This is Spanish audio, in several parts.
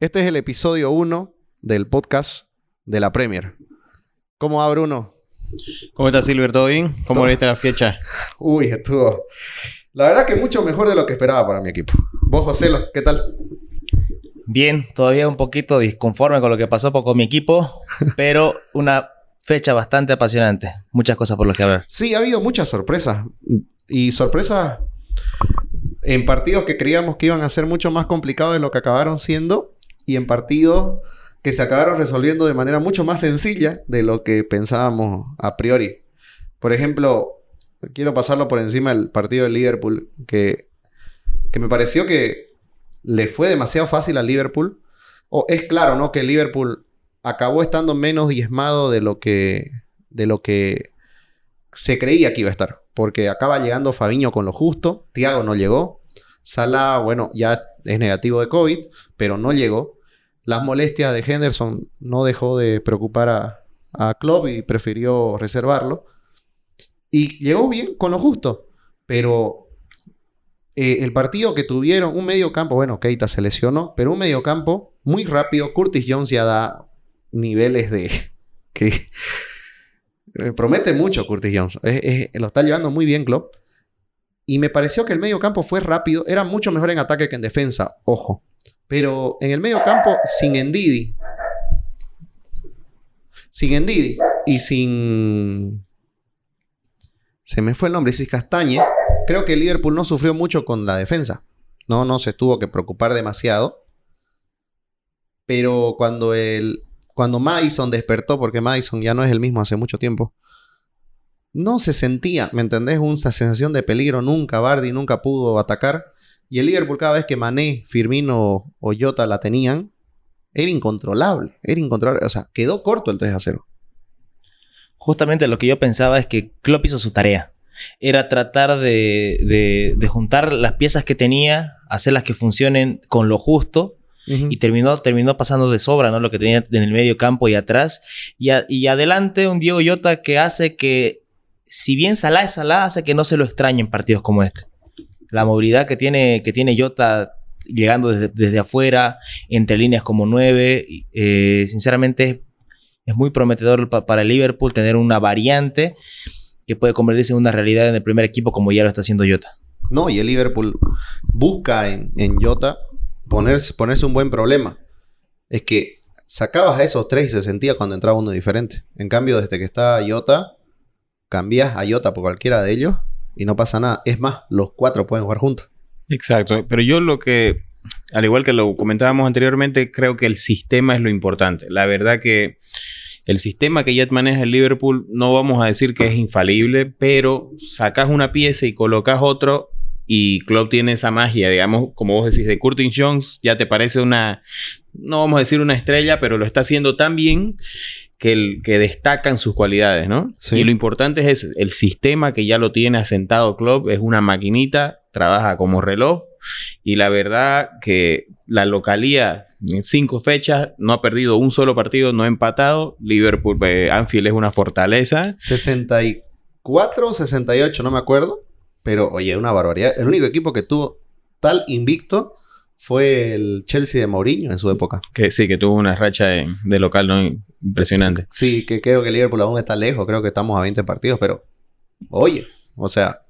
Este es el episodio 1 del podcast de la Premier. ¿Cómo va, Bruno? ¿Cómo estás, Silver? ¿Todo bien? ¿Cómo viste la fecha? Uy, estuvo. La verdad que mucho mejor de lo que esperaba para mi equipo. Vos, José, ¿qué tal? Bien, todavía un poquito disconforme con lo que pasó con mi equipo, pero una fecha bastante apasionante. Muchas cosas por las que hablar. Sí, ha habido muchas sorpresas. Y sorpresas en partidos que creíamos que iban a ser mucho más complicados de lo que acabaron siendo. Y en partidos que se acabaron resolviendo de manera mucho más sencilla de lo que pensábamos a priori. Por ejemplo, quiero pasarlo por encima del partido de Liverpool, que, que me pareció que le fue demasiado fácil al Liverpool. O es claro, ¿no? Que Liverpool acabó estando menos diezmado de lo que, de lo que se creía que iba a estar. Porque acaba llegando Fabiño con lo justo, Thiago no llegó, Salah, bueno, ya es negativo de COVID, pero no llegó. Las molestias de Henderson no dejó de preocupar a, a Klopp y prefirió reservarlo. Y llegó bien con lo justo, pero eh, el partido que tuvieron, un medio campo, bueno, Keita se lesionó, pero un medio campo muy rápido. Curtis Jones ya da niveles de. que promete mucho Curtis Jones. Es- es- lo está llevando muy bien Klopp. Y me pareció que el medio campo fue rápido. Era mucho mejor en ataque que en defensa, ojo. Pero en el medio campo, sin Endidi. Sin Endidi y sin. Se me fue el nombre, sin Castañe. Creo que Liverpool no sufrió mucho con la defensa. No, no se tuvo que preocupar demasiado. Pero cuando el. Cuando Madison despertó, porque Madison ya no es el mismo hace mucho tiempo. No se sentía, ¿me entendés? Una sensación de peligro. Nunca, Bardi nunca pudo atacar. Y el Liverpool, cada vez que Mané, Firmino o Jota la tenían, era incontrolable. Era incontrolable. O sea, quedó corto el 3 a 0. Justamente lo que yo pensaba es que Klopp hizo su tarea. Era tratar de, de- de juntar las piezas que tenía, hacerlas que funcionen con lo justo y terminó, terminó pasando de sobra, ¿no? Lo que tenía en el medio campo y atrás. Y, a- y adelante un Diego Llota que hace que, si bien Salah es Salah, hace que no se lo extrañe en partidos como este. La movilidad que tiene, que tiene Jota llegando desde, desde afuera, entre líneas como nueve, eh, sinceramente es muy prometedor pa- para Liverpool tener una variante que puede convertirse en una realidad en el primer equipo como ya lo está haciendo Jota. No, y el Liverpool busca en, en Jota ponerse, ponerse un buen problema. Es que sacabas a esos tres y se sentía cuando entraba uno diferente. En cambio, desde que está Jota, cambias a Jota por cualquiera de ellos y no pasa nada. Es más, los cuatro pueden jugar juntos. Exacto. Pero yo lo que, al igual que lo comentábamos anteriormente, creo que el sistema es lo importante. La verdad que el sistema que ya maneja el Liverpool, no vamos a decir que es infalible, pero sacas una pieza y colocas otro. Y Klopp tiene esa magia, digamos, como vos decís, de Curtis Jones, ya te parece una, no vamos a decir una estrella, pero lo está haciendo tan bien que, el, que destacan sus cualidades, ¿no? Sí. Y lo importante es eso, el sistema que ya lo tiene asentado Klopp es una maquinita, trabaja como reloj y la verdad que la localía en cinco fechas no ha perdido un solo partido, no ha empatado. Liverpool, eh, Anfield es una fortaleza. 64, 68, no me acuerdo. Pero, oye, una barbaridad. El único equipo que tuvo tal invicto fue el Chelsea de Mourinho en su época. Que sí, que tuvo una racha de, de local ¿no? impresionante. Sí, que creo que Liverpool aún está lejos. Creo que estamos a 20 partidos, pero oye, o sea,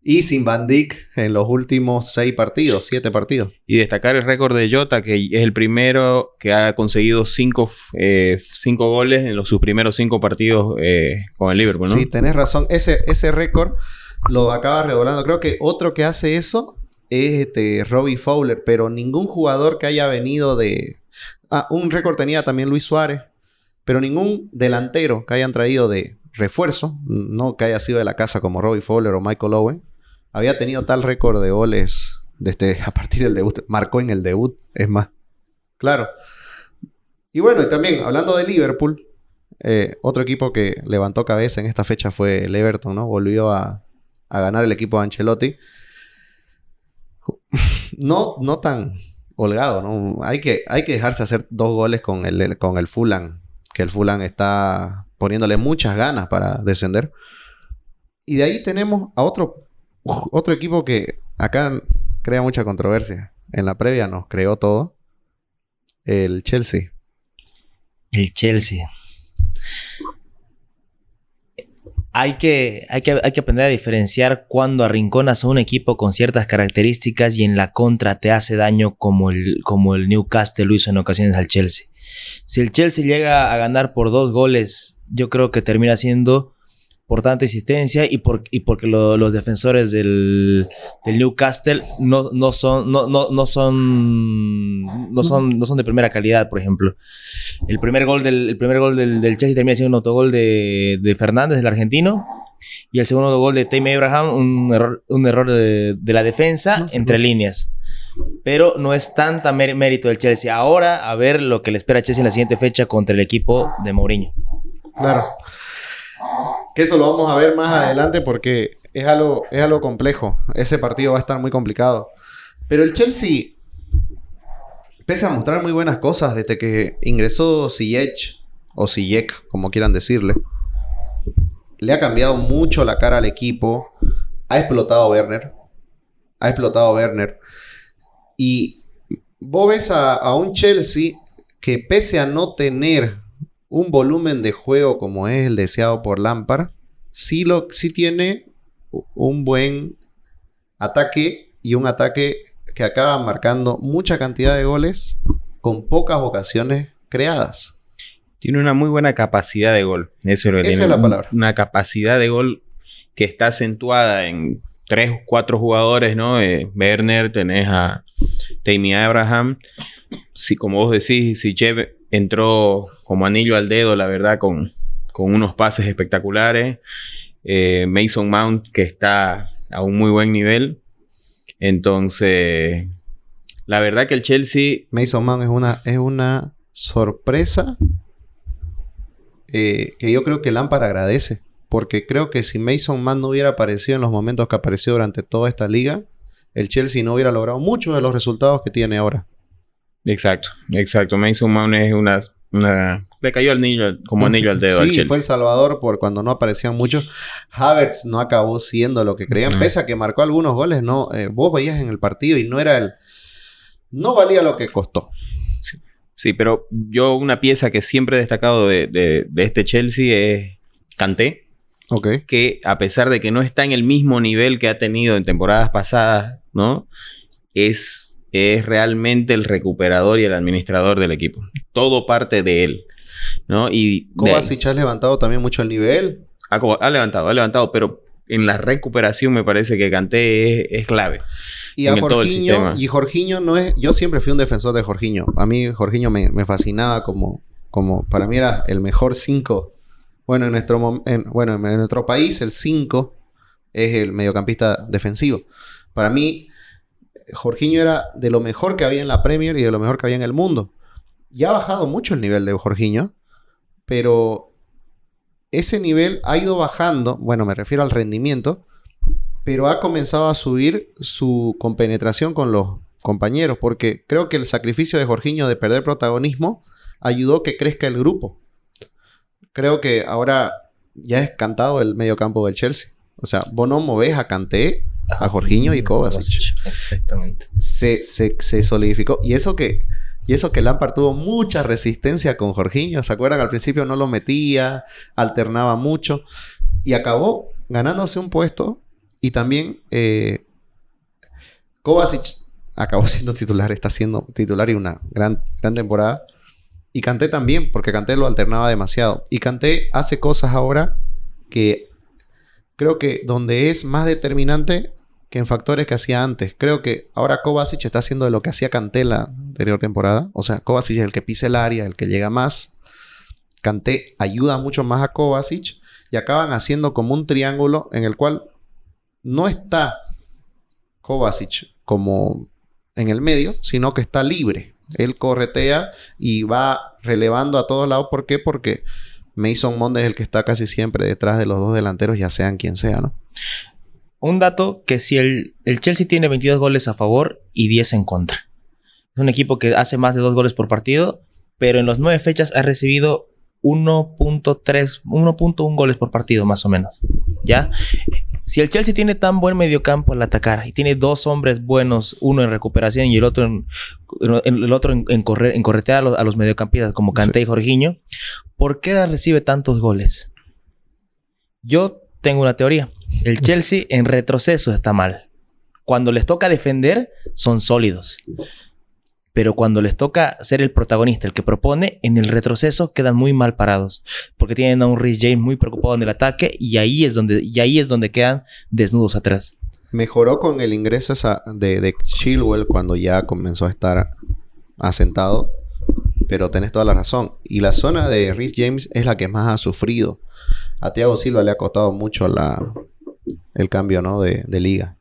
y sin Van Dijk en los últimos 6 partidos, 7 partidos. Y destacar el récord de Jota, que es el primero que ha conseguido cinco, eh, cinco goles en los, sus primeros cinco partidos eh, con el Liverpool, ¿no? Sí, tenés razón. Ese, ese récord lo acaba redoblando. Creo que otro que hace eso es este Robbie Fowler, pero ningún jugador que haya venido de. Ah, un récord tenía también Luis Suárez, pero ningún delantero que hayan traído de refuerzo, no que haya sido de la casa como Robbie Fowler o Michael Owen, había tenido tal récord de goles desde a partir del debut. Marcó en el debut, es más. Claro. Y bueno, y también hablando de Liverpool, eh, otro equipo que levantó cabeza en esta fecha fue el Everton, ¿no? Volvió a, a ganar el equipo de Ancelotti. No, no tan holgado, ¿no? Hay que, hay que dejarse hacer dos goles con el, con el Fulham, que el Fulham está poniéndole muchas ganas para descender. Y de ahí tenemos a otro, otro equipo que acá crea mucha controversia. En la previa nos creó todo. el Chelsea? El Chelsea. Hay que, hay, que, hay que aprender a diferenciar cuando arrinconas a un equipo con ciertas características y en la contra te hace daño como el, como el Newcastle lo hizo en ocasiones al Chelsea. Si el Chelsea llega a ganar por dos goles, yo creo que termina siendo por tanta insistencia y, por, y porque lo- los defensores del, del Newcastle no, no, son, no, no, no, son, no, son, no son de primera calidad, por ejemplo. El primer gol del, el primer gol del, del Chelsea termina siendo un autogol de, de Fernández, el argentino. Y el segundo gol de Tammy Abraham, un error, un error de, de la defensa No, entre líneas. Pero no es tanta mé- mérito del Chelsea. Ahora a ver lo que le espera a Chelsea en la siguiente fecha contra el equipo de Mourinho. Claro. Que eso lo vamos a ver más adelante porque es algo, es algo complejo. Ese partido va a estar muy complicado. Pero el Chelsea, pese a mostrar muy buenas cosas desde que ingresó Ziyech, o Ziyech, como quieran decirle, le ha cambiado mucho la cara al equipo. Ha explotado a Werner. Ha explotado a Werner. Y vos ves a, a un Chelsea que pese a no tener un volumen de juego como es el deseado por Lampard, sí, lo, sí tiene un buen ataque y un ataque que acaba marcando mucha cantidad de goles con pocas ocasiones creadas. Tiene una muy buena capacidad de gol. Eso es lo que Esa tiene. es la palabra. Una capacidad de gol que está acentuada en tres o cuatro jugadores, ¿no? Eh, Werner, tenés a Tammy Abraham. Si, como vos decís, si Chev entró como anillo al dedo, la verdad, con, con unos pases espectaculares. Eh, Mason Mount, que está a un muy buen nivel. Entonces, la verdad que el Chelsea Mason Mount es una, es una sorpresa eh, que yo creo que Lampard agradece. Porque creo que si Mason Mount no hubiera aparecido en los momentos que apareció durante toda esta liga, el Chelsea no hubiera logrado muchos de los resultados que tiene ahora. Exacto, exacto. Mason Mount es una, una... Le cayó al anillo, como anillo al dedo al Sí, Chelsea. fue El Salvador por cuando no aparecían muchos. Havertz no acabó siendo lo que creían. No. Pese a que marcó algunos goles, no. eh, vos veías en el partido y no era el. No valía lo que costó. Sí, pero yo una pieza que siempre he destacado de, de- de este Chelsea es Kanté, Ok. que a pesar de que no está en el mismo nivel que ha tenido en temporadas pasadas, ¿no? Es, es realmente el recuperador y el administrador del equipo. Todo parte de él, ¿no? Y Kovacic ha levantado también mucho el nivel. ha, co- ha levantado, ha levantado, pero en la recuperación me parece que Kanté es, es clave. Y a Jorginho, y Jorginho no es. Yo siempre fui un defensor de Jorginho. A mí Jorginho me, me fascinaba como, como. Para mí era el mejor 5. Bueno, en nuestro, en, bueno, en nuestro país, el 5 es el mediocampista defensivo. Para mí, Jorginho era de lo mejor que había en la Premier y de lo mejor que había en el mundo. Ya ha bajado mucho el nivel de Jorginho, pero ese nivel ha ido bajando. Bueno, me refiero al rendimiento pero ha comenzado a subir su compenetración con los compañeros, porque creo que el sacrificio de Jorginho de perder protagonismo ayudó que crezca el grupo. Creo que ahora ya es cantado el mediocampo del Chelsea. O sea, vos no movés a Kanté, a Jorginho y Kovacic. Exactamente. Se, se, se solidificó. Y eso que... Y eso que Lampard tuvo mucha resistencia con Jorginho. ¿Se acuerdan? Al principio no lo metía, alternaba mucho. Y acabó ganándose un puesto. Y también eh, Kovacic acabó siendo titular. Está siendo titular y una gran, gran temporada. Y Kanté también, porque Kanté lo alternaba demasiado. Y Kanté hace cosas ahora que creo que donde es más determinante que en factores que hacía antes. Creo que ahora Kovacic está haciendo lo que hacía Kanté la anterior temporada. O sea, Kovacic es el que pisa el área, el que llega más. Kanté ayuda mucho más a Kovacic y acaban haciendo como un triángulo en el cual no está Kovacic como en el medio, sino que está libre. Él corretea y va relevando a todos lados. ¿Por qué? Porque Mason Mount es el que está casi siempre detrás de los dos delanteros, ya sean quien sea, ¿no? Un dato que si el, el Chelsea tiene 22 goles a favor y 10 en contra. Es un equipo que hace más de 2 goles por partido, pero en las 9 fechas ha recibido 1.3, 1.1 goles por partido más o menos. ¿Ya? Si el Chelsea tiene tan buen mediocampo al atacar y tiene dos hombres buenos, uno en recuperación y el otro en, el otro en, en correr, en corretear a los, a los mediocampistas como Kanté y Jorginho, ¿por qué recibe tantos goles? Yo tengo una teoría. El Chelsea en retroceso está mal. Cuando les toca defender, son sólidos. Pero cuando les toca ser el protagonista, el que propone, en el retroceso quedan muy mal parados. Porque tienen a un Rhys James muy preocupado en el ataque y ahí es donde, y ahí es donde quedan desnudos atrás. Mejoró con el ingreso de, de Chilwell cuando ya comenzó a estar asentado. Pero tenés toda la razón. Y la zona de Rhys James es la que más ha sufrido. A Thiago Silva le ha costado mucho la, el cambio ¿no? de, de liga.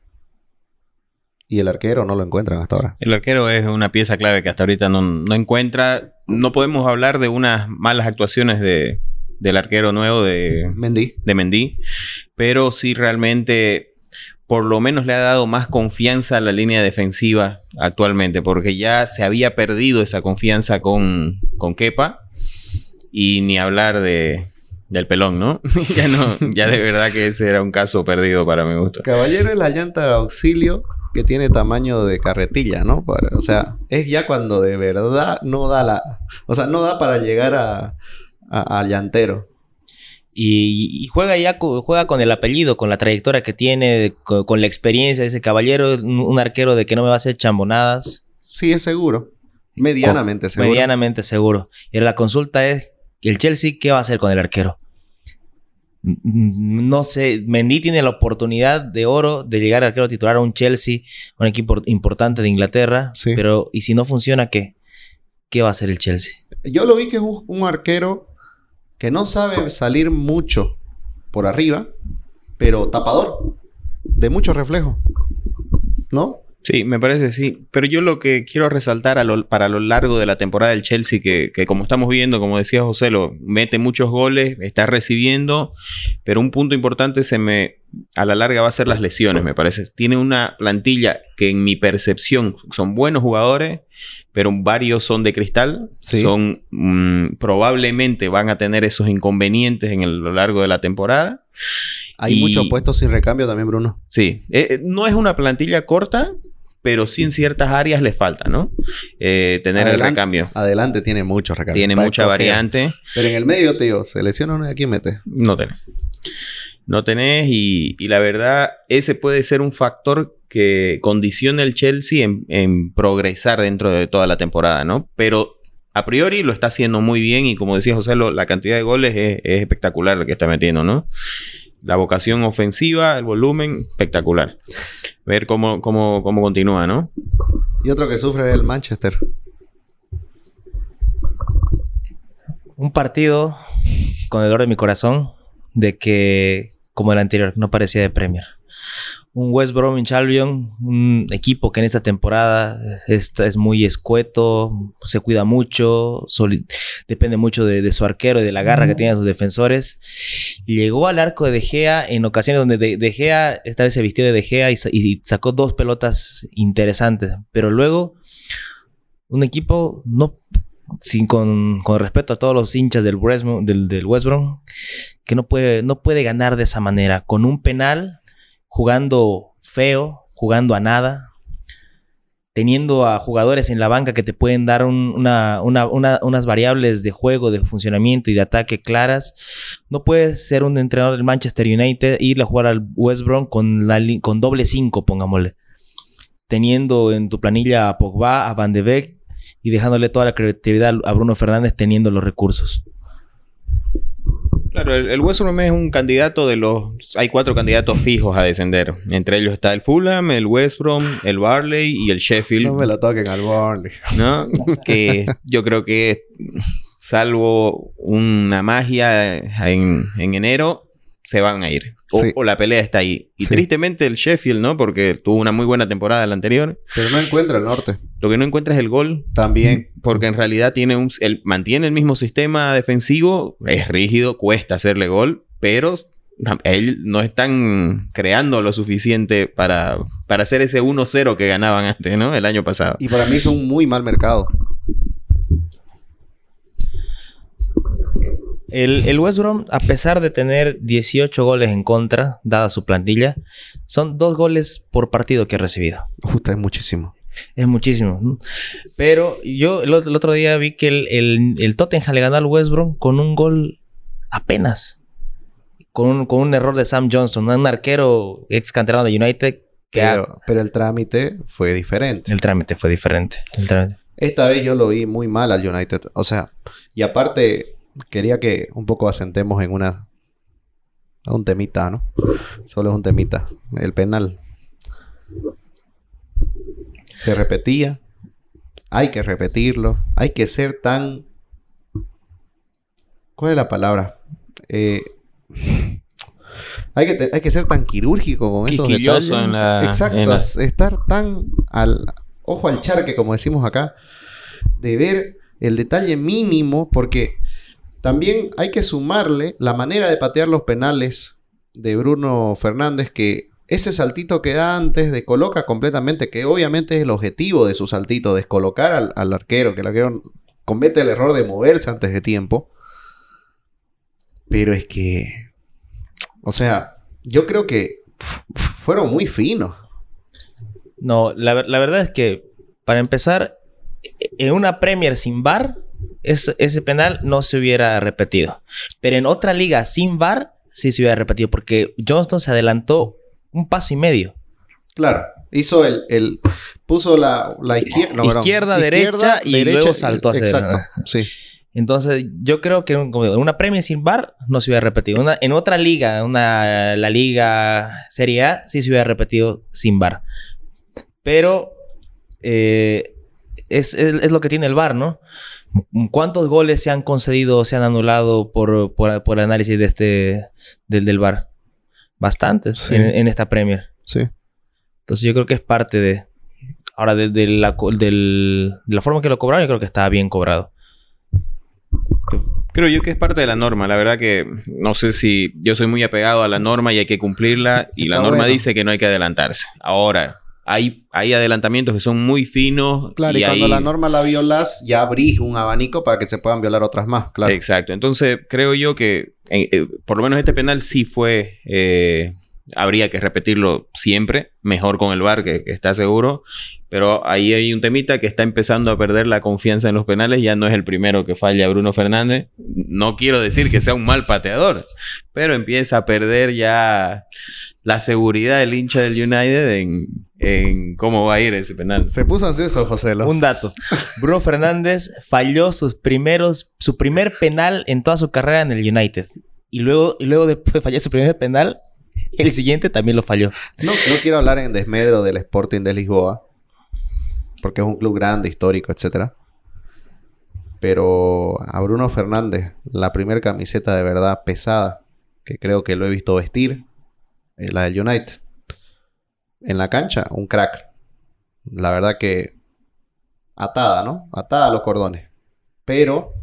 Y el arquero no lo encuentran hasta ahora. El arquero es una pieza clave que hasta ahorita no, no encuentra. No podemos hablar de unas malas actuaciones de, del arquero nuevo de, Mendy. de Mendy, pero sí realmente por lo menos le ha dado más confianza a la línea defensiva actualmente, porque ya se había perdido esa confianza con, con Kepa y ni hablar de, del pelón, ¿no? ya no, ya de verdad que ese era un caso perdido para mi gusto. Caballero es la llanta de auxilio que tiene tamaño de carretilla, ¿no? Para- o sea, es ya cuando de verdad no da la... O sea, no da para llegar a, a- al llantero. Y, y juega ya juega con el apellido, con la trayectoria que tiene, co- con, la experiencia de ese caballero, un, un arquero de que no me va a hacer chambonadas. Sí, es seguro. Medianamente seguro. Medianamente seguro. Y la consulta es, ¿el Chelsea qué va a hacer con el arquero? Mm, No sé, Mendy tiene la oportunidad de oro de llegar al arquero titular a un Chelsea, un equipo importante de Inglaterra, Sí. pero ¿y si no funciona qué? ¿Qué va a hacer el Chelsea? Yo lo vi que es un, un arquero que no sabe salir mucho por arriba, pero tapador. De mucho reflejo. ¿No? Sí, me parece sí. Pero yo lo que quiero resaltar a lo- para lo largo de la temporada del Chelsea, que, que como estamos viendo, como decía José, lo mete muchos goles, está recibiendo, pero un punto importante se me a la larga va a ser las lesiones, me parece. Tiene una plantilla que en mi percepción son buenos jugadores, pero varios son de cristal. Sí. Son mm, probablemente van a tener esos inconvenientes en el- lo largo de la temporada. Hay Y- muchos puestos sin recambio también, Bruno. Sí, Eh, eh, no es una plantilla corta, pero sí en ciertas áreas le falta, ¿no? Eh, tener el recambio. Adelante tiene muchos recambios. Tiene mucha escoger. variante. Pero en el medio, digo, se lesiona uno y aquí mete. No tenés. No tenés y, y la verdad, ese puede ser un factor que condiciona el Chelsea en, en progresar dentro de toda la temporada, ¿no? Pero a priori lo está haciendo muy bien y como decía José, lo- la cantidad de goles es, es espectacular lo que está metiendo, ¿no? La vocación ofensiva, el volumen, espectacular. Ver cómo, cómo, cómo continúa, ¿no? Y otro que sufre es el Manchester. Un partido con el dolor de mi corazón de que, como el anterior, no parecía de Premier. Un West Bromwich Albion, un equipo que en esta temporada es, es muy escueto, se cuida mucho, depende mucho de, de su arquero y de la garra que tienen sus defensores. Llegó al arco de De Gea en ocasiones donde De, De Gea, esta vez se vistió de De Gea y, y sacó dos pelotas interesantes, pero luego un equipo no sin con, con respeto a todos los hinchas del West, del, del West Brom, que no puede, no puede ganar de esa manera, con un penal, jugando feo, jugando a nada, teniendo a jugadores en la banca que te pueden dar un- una, una- una- unas variables de juego, de funcionamiento y de ataque claras. No puedes ser un entrenador del Manchester United e ir a jugar al West Brom con, con doble 5, pongámosle. Teniendo en tu planilla a Pogba, a Van de Beek y dejándole toda la creatividad a Bruno Fernández teniendo los recursos. Claro, el, el West Brom es un candidato de los... Hay cuatro candidatos fijos a descender. Entre ellos está el Fulham, el West Brom, el Barley y el Sheffield. No me lo toquen al Burnley. ¿no? que yo creo que salvo una magia en, en enero, se van a ir. O, Sí. o la pelea está ahí. Y Sí. tristemente el Sheffield, ¿no? Porque tuvo una muy buena temporada la anterior. Pero no encuentra el norte. Lo que no encuentra es el gol. También. Porque en realidad tiene un, el, mantiene el mismo sistema defensivo. Es rígido, cuesta hacerle gol. Pero él no están creando lo suficiente para, para hacer ese 1-0 que ganaban antes, ¿no? El año pasado. Y para mí es un muy mal mercado. El, el West Brom, a pesar de tener 18 goles en contra, dada su plantilla, son dos goles por partido que ha recibido. Justo es muchísimo. Es muchísimo. Pero yo el, ot- el otro día vi que el, el, el Tottenham le ganó al West Brom con un gol apenas. Con un, con un error de Sam Johnston, un arquero ex canterano de United que ha- Pero, pero el trámite fue diferente. el trámite fue diferente. El trámite. Esta vez yo lo vi muy mal al United. O sea, y aparte, quería que un poco asentemos en una. Un temita, ¿no? Solo es un temita. El penal. Se repetía. Hay que repetirlo. Hay que ser tan. ¿Cuál es la palabra? Eh, hay, que hay que ser tan quirúrgico con esos detalles. en la- Exacto. en la- Estar tan al ojo al charque, como decimos acá de ver el detalle mínimo, porque también hay que sumarle la manera de patear los penales de Bruno Fernández, que ese saltito que da antes descoloca completamente, que obviamente es el objetivo de su saltito, descolocar al, al arquero, que el arquero comete el error de moverse antes de tiempo. Pero es que, o sea, yo creo que fueron muy finos. No, la, la verdad es que, para empezar, en una Premier sin VAR, es- ese penal no se hubiera repetido. Pero en otra liga sin VAR, sí se hubiera repetido, porque Johnston se adelantó un paso y medio. Claro, hizo el, el puso la, la izquier- no. Izquierda, derecha, y luego saltó hacia- Exacto, sí. Entonces, yo creo que en una Premier sin VAR no se hubiera repetido. Una- en otra liga, una, la liga Serie A, sí se hubiera repetido sin VAR. Pero eh, es, es- es lo que tiene el VAR, ¿no? ¿Cuántos goles se han concedido o se han anulado por, por, por análisis de este, del, del VAR? Bastantes Sí. en, en esta Premier. Sí. Entonces yo creo que es parte de... Ahora, de, de la, de la forma que lo cobraron, yo creo que estaba bien cobrado. Creo yo que es parte de la norma. La verdad que no sé si yo soy muy apegado a la norma y hay que cumplirla. Y la norma bueno. dice que no hay que adelantarse. Ahora, hay, hay adelantamientos que son muy finos. Claro, y, cuando la norma la violas, ya abrís un abanico para que se puedan violar otras más, claro. Exacto. Entonces, creo yo que eh, eh, por lo menos este penal sí fue. eh, habría que repetirlo siempre. Mejor con el VAR, que, que está seguro. Pero ahí hay un temita que está empezando a perder la confianza en los penales. Ya no es el primero que falla Bruno Fernández. No quiero decir que sea un mal pateador. Pero empieza a perder ya la seguridad del hincha del United en, en cómo va a ir ese penal. Se puso ansioso, José. Lo. Un dato. Bruno Fernández falló sus primeros, su primer penal en toda su carrera en el United. Y luego, y luego después de fallar su primer penal, el siguiente también lo falló. No, no quiero hablar en desmedro del Sporting de Lisboa, porque es un club grande, histórico, etcétera. Pero a Bruno Fernández, la primera camiseta de verdad pesada, que creo que lo he visto vestir, es la del United. En la cancha, un crack. La verdad que atada, ¿no? Atada a los cordones. Pero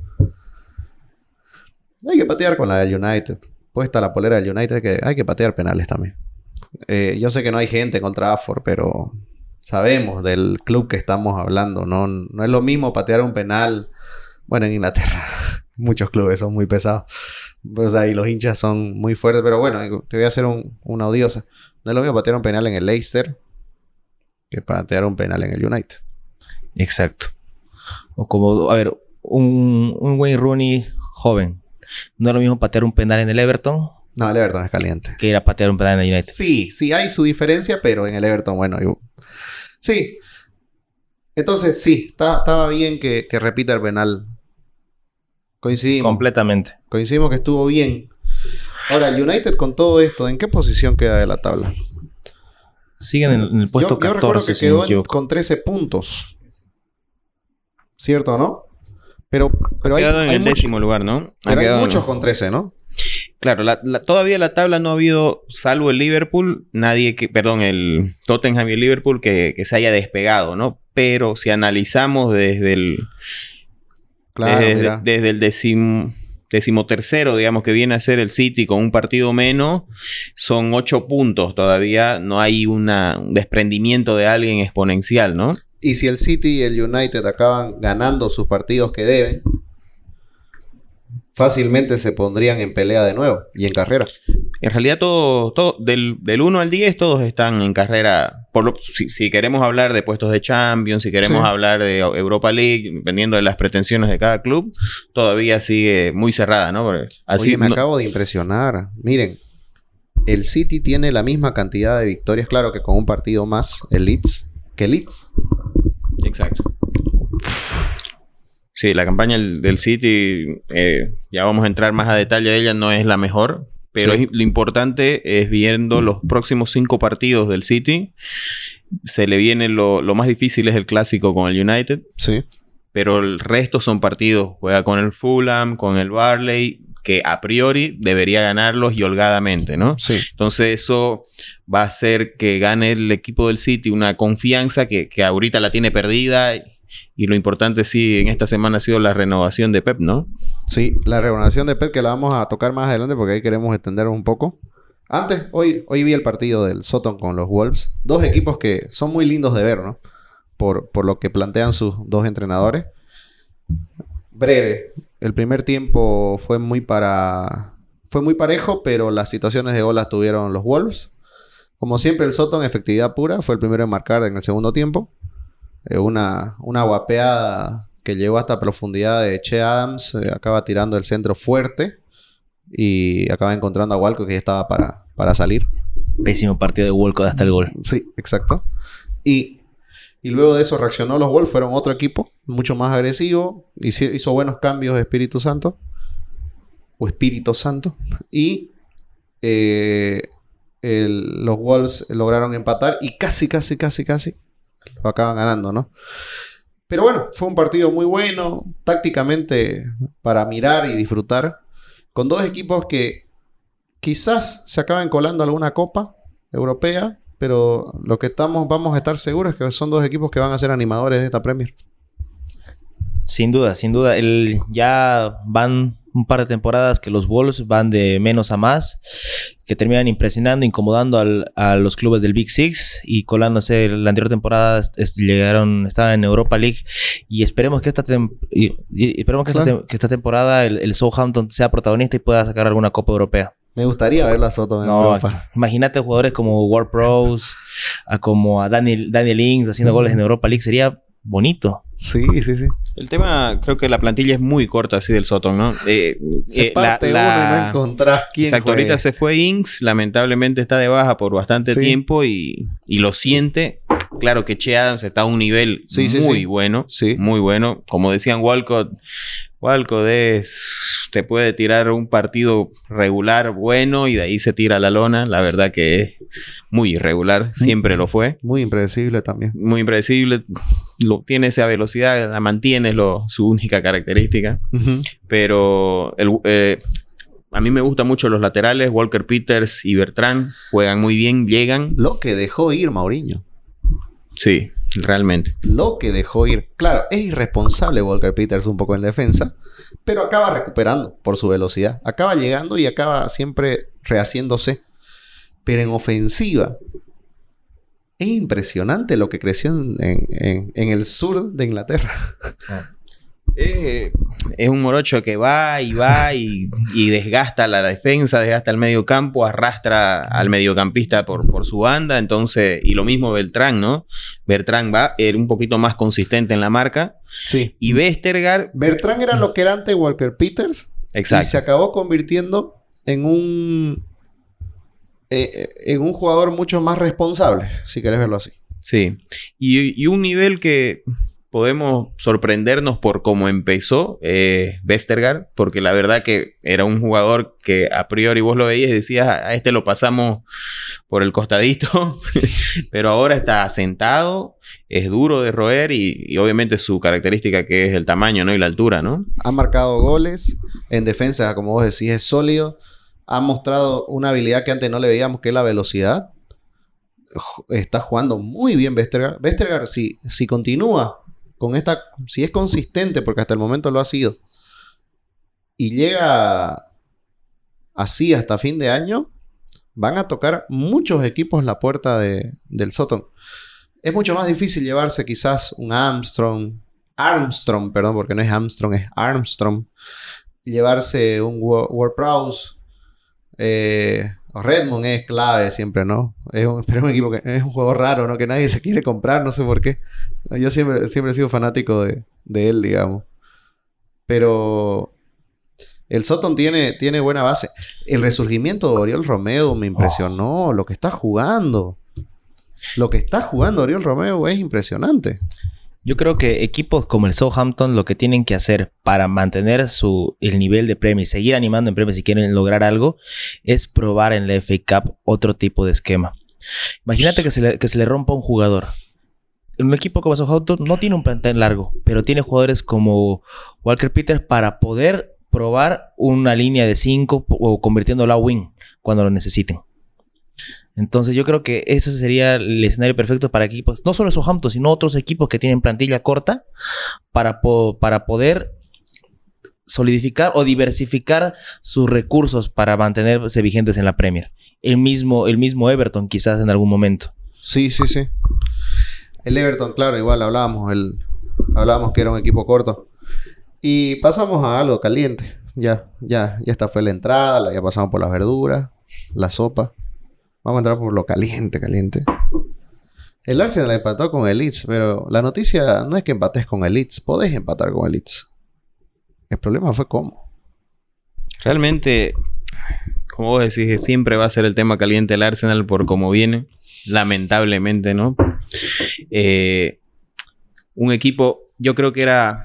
hay que patear con la del United. Puesta la polera del United, que hay que patear penales también. Eh, yo sé que no hay gente en Old Trafford, pero sabemos del club que estamos hablando. No, no es lo mismo patear un penal. Bueno, en Inglaterra muchos clubes son muy pesados. O sea, y los hinchas son muy fuertes. Pero bueno, te voy a hacer un- una odiosa. No es lo mismo patear un penal en el Leicester que patear un penal en el United. Exacto. O como, a ver, un, un Wayne Rooney joven. No es lo mismo patear un penal en el Everton No, el Everton es caliente. que ir a patear un penal en el United. Sí, sí hay su diferencia, pero en el Everton, bueno, yo- sí. Entonces, sí, estaba bien que, que repita el penal. Coincidimos. Completamente. Coincidimos que estuvo bien. Ahora, el United con todo esto, ¿en qué posición queda de la tabla? Siguen en, en el puesto yo, yo recuerdo 14, que si no me quedó en- equivoco. con 13 puntos. ¿Cierto o no? Pero, pero Ha hay, quedado en hay el mucho- décimo lugar, ¿no? Ha pero hay en- muchos con 13, ¿no? Claro, la- la- todavía la tabla no ha habido, salvo el Liverpool, nadie que, perdón, el Tottenham y el Liverpool que, que se haya despegado, ¿no? Pero si analizamos desde el, Claro, desde, desde el decim- decimotercero, digamos, que viene a ser el City con un partido menos, son ocho puntos. Todavía no hay una, un desprendimiento de alguien exponencial, ¿no? Y si el City y el United acaban ganando sus partidos que deben, fácilmente se pondrían en pelea de nuevo y en carrera. En realidad, todo, todo del, del 1 al 10, todos están en carrera. Por lo, si, si queremos hablar de puestos de Champions, si queremos Sí. hablar de Europa League, dependiendo de las pretensiones de cada club, todavía sigue muy cerrada, ¿no? Porque así Oye, me no- acabo de impresionar. Miren, el City tiene la misma cantidad de victorias, claro que con un partido más, el Leeds, que Leeds. Exacto. Sí, la campaña del, del City, eh, ya vamos a entrar más a detalle de ella, no es la mejor. Pero Sí. es- lo importante es viendo los próximos cinco partidos del City. Se le viene lo, lo más difícil es el clásico con el United. Sí. Pero el resto son partidos. Juega con el Fulham, con el Barley, que a priori debería ganarlos y holgadamente, ¿no? Sí. Entonces eso va a hacer que gane el equipo del City una confianza que, que ahorita la tiene perdida. Y lo importante sí en esta semana ha sido la renovación de Pep, ¿no? Sí, la renovación de Pep que la vamos a tocar más adelante porque ahí queremos extender un poco. Antes, hoy, hoy vi el partido del Soton con los Wolves. Dos equipos que son muy lindos de ver, ¿no? Por, por lo que plantean sus dos entrenadores. Breve. El primer tiempo fue muy para. Fue muy parejo, pero las situaciones de gol las tuvieron los Wolves. Como siempre, el Soton, efectividad pura, fue el primero en marcar en el segundo tiempo. Eh, una, una guapeada que llegó hasta profundidad de Che Adams. eh, acaba tirando el centro fuerte. Y acaba encontrando a Walco que ya estaba para, para salir. Pésimo partido de Walcott hasta el gol. Sí, exacto. Y, y luego de eso reaccionó los Wolves, fueron otro equipo, mucho más agresivo, hizo, hizo buenos cambios de Espíritu Santo, o Espíritu Santo, y eh, el- los Wolves lograron empatar y casi, casi, casi, casi lo acaban ganando, ¿no? Pero bueno, fue un partido muy bueno, tácticamente para mirar y disfrutar, con dos equipos que quizás se acaben colando alguna copa europea, pero lo que estamos, vamos a estar seguros es que son dos equipos que van a ser animadores de esta Premier. Sin duda, sin duda. Ya van un par de temporadas que los Wolves van de menos a más, que terminan impresionando, incomodando al- a los clubes del Big Six y colándose. La anterior temporada llegaron, estaban en Europa League y esperemos que esta, tem- y- y- esperemos que, esta que temporada el, el Southampton sea protagonista y pueda sacar alguna Copa Europea. Me gustaría verlo a Soto en No, Europa. imagínate jugadores como Ward Pros, a como a Daniel, Daniel Ings haciendo goles en Europa League, sería bonito. Sí, sí, sí. El tema, creo que la plantilla es muy corta así del Soton, ¿no? Eh, Se eh, parte uno y no encontrás quién Exacto, juegue. ahorita se fue Inks, lamentablemente está de baja por bastante Sí. tiempo y, y lo siente. Claro que Che Adams está a un nivel Sí, sí, muy sí. bueno, Sí. muy bueno. Como decían Walcott, Walcott es, te puede tirar un partido regular bueno y de ahí se tira la lona. La verdad que es muy irregular, siempre lo fue. Muy impredecible también. Muy impredecible, lo, tiene esa velocidad, la mantiene, es lo, su única característica. Pero el, eh, a mí me gustan mucho los laterales. Walker Peters y Bertrand juegan muy bien, llegan. Lo que dejó ir Mauriño. Sí, realmente. Lo que dejó ir. Claro, es irresponsable Walker Peters un poco en defensa, pero acaba recuperando por su velocidad. Acaba llegando y acaba siempre rehaciéndose. Pero en ofensiva, es impresionante lo que creció en, en- el sur de Inglaterra. Eh, es un morocho que va y va y, y desgasta la defensa, desgasta el medio campo, arrastra al mediocampista por, por su banda. Entonces, y lo mismo Beltrán, ¿no? Beltrán va era un poquito más consistente en la marca. Sí. Y Westergaard, Bertrand era lo que era antes Walker Peters. Y se exacto. acabó convirtiendo en un. eh, eh, en un jugador mucho más responsable, si querés verlo así. Sí. Y, y un nivel que podemos sorprendernos por cómo empezó eh, Westergaard, porque la verdad que era un jugador que a priori vos lo veías y decías, a este lo pasamos por el costadito, pero ahora está asentado, es duro de roer y, obviamente su característica que es el tamaño ¿no? y la altura, ¿no? Ha marcado goles. En defensa, como vos decís, es sólido. Ha mostrado una habilidad que antes no le veíamos, que es la velocidad. Está jugando muy bien Vestergaard. Vestergaard, si, si continúa con esta... Si es consistente, porque hasta el momento lo ha sido, y llega así hasta fin de año, van a tocar muchos equipos la puerta de- del Soton. Es mucho más difícil llevarse quizás un Armstrong, Armstrong, perdón, porque no es Armstrong, es Armstrong, llevarse un Ward Prowse. Eh, Redmond es clave siempre, ¿no? Es un, pero es un equipo que es un juego raro, ¿no? Que nadie se quiere comprar, no sé por qué. Yo siempre, siempre he sido fanático de, de él, digamos. Pero el Soton tiene, tiene buena base. El resurgimiento de Oriol Romeo me impresionó. Lo que está jugando. Lo que está jugando Oriol Romeo es impresionante. Yo creo que equipos como el Southampton lo que tienen que hacer para mantener su, el nivel de premio y seguir animando en premios si quieren lograr algo es probar en la FA Cup otro tipo de esquema. Imagínate que se le, que se le rompa un jugador. Un equipo como Southampton no tiene un plantel largo, pero tiene jugadores como Walker Peters para poder probar una línea de 5 o convirtiéndola a wing cuando lo necesiten. Entonces yo creo que ese sería el escenario perfecto para equipos, no solo Southampton, sino otros equipos que tienen plantilla corta para, para poder solidificar o diversificar sus recursos para mantenerse vigentes en la Premier. El mismo, el mismo Everton quizás en algún momento. Sí, sí, sí. El Everton, claro, igual hablábamos, el, hablábamos que era un equipo corto. Y pasamos a algo caliente. Ya, ya, ya esta fue la entrada, ya pasamos por las verduras, la sopa. Vamos a entrar por lo caliente, caliente. El Arsenal empató con el Leeds, pero la noticia no es que empates con el Leeds, podés empatar con el Leeds. El problema fue cómo. Realmente, como vos decís, siempre va a ser el tema caliente el Arsenal por cómo viene. Lamentablemente, ¿no? Eh, un equipo, yo creo que era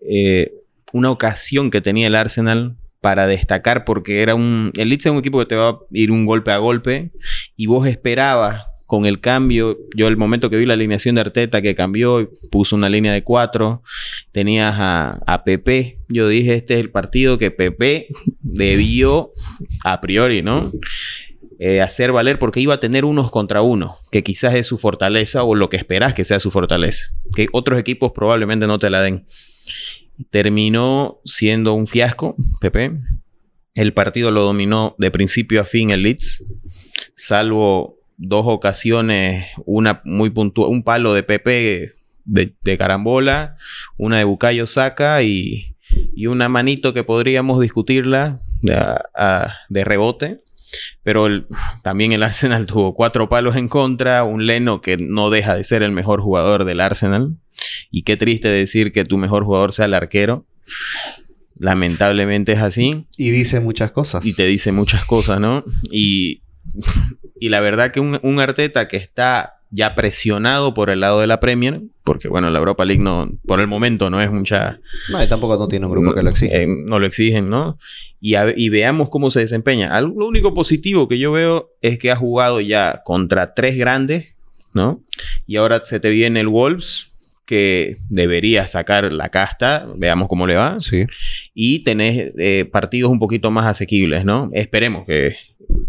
eh, una ocasión que tenía el Arsenal para destacar porque era un... El Leeds es un equipo que te va a ir un golpe a golpe y vos esperabas con el cambio, yo el momento que vi la alineación de Arteta que cambió, puso una línea de cuatro, tenías a, a Pepe, yo dije, este es el partido que Pepe debió, a priori, ¿no? Eh, hacer valer porque iba a tener unos contra uno, que quizás es su fortaleza o lo que esperas que sea su fortaleza, que otros equipos probablemente no te la den. Terminó siendo un fiasco, Pepe. El partido lo dominó de principio a fin el Leeds, salvo dos ocasiones, una muy puntual, un palo de Pepe de, carambola, una de Bucayo Saca y, y, una manito que podríamos discutirla de, rebote. Pero también el Arsenal tuvo cuatro palos en contra, un Leno que no deja de ser el mejor jugador del Arsenal. Y qué triste decir que tu mejor jugador sea el arquero. Lamentablemente es así. Y dice muchas cosas. Y te dice muchas cosas, ¿no? Y, y la verdad que un, un Arteta que está ya presionado por el lado de la Premier, porque bueno, la Europa League no, por el momento no es mucha... No, y tampoco no tiene un grupo que lo exige. Eh, no lo exigen, ¿no? Y, y, veamos cómo se desempeña. lo único positivo que yo veo es que ha jugado ya contra tres grandes, ¿no? Y ahora se te viene el Wolves, que debería sacar la casta, veamos cómo le va. Sí. Y tenés eh, partidos un poquito más asequibles, ¿no? Esperemos que...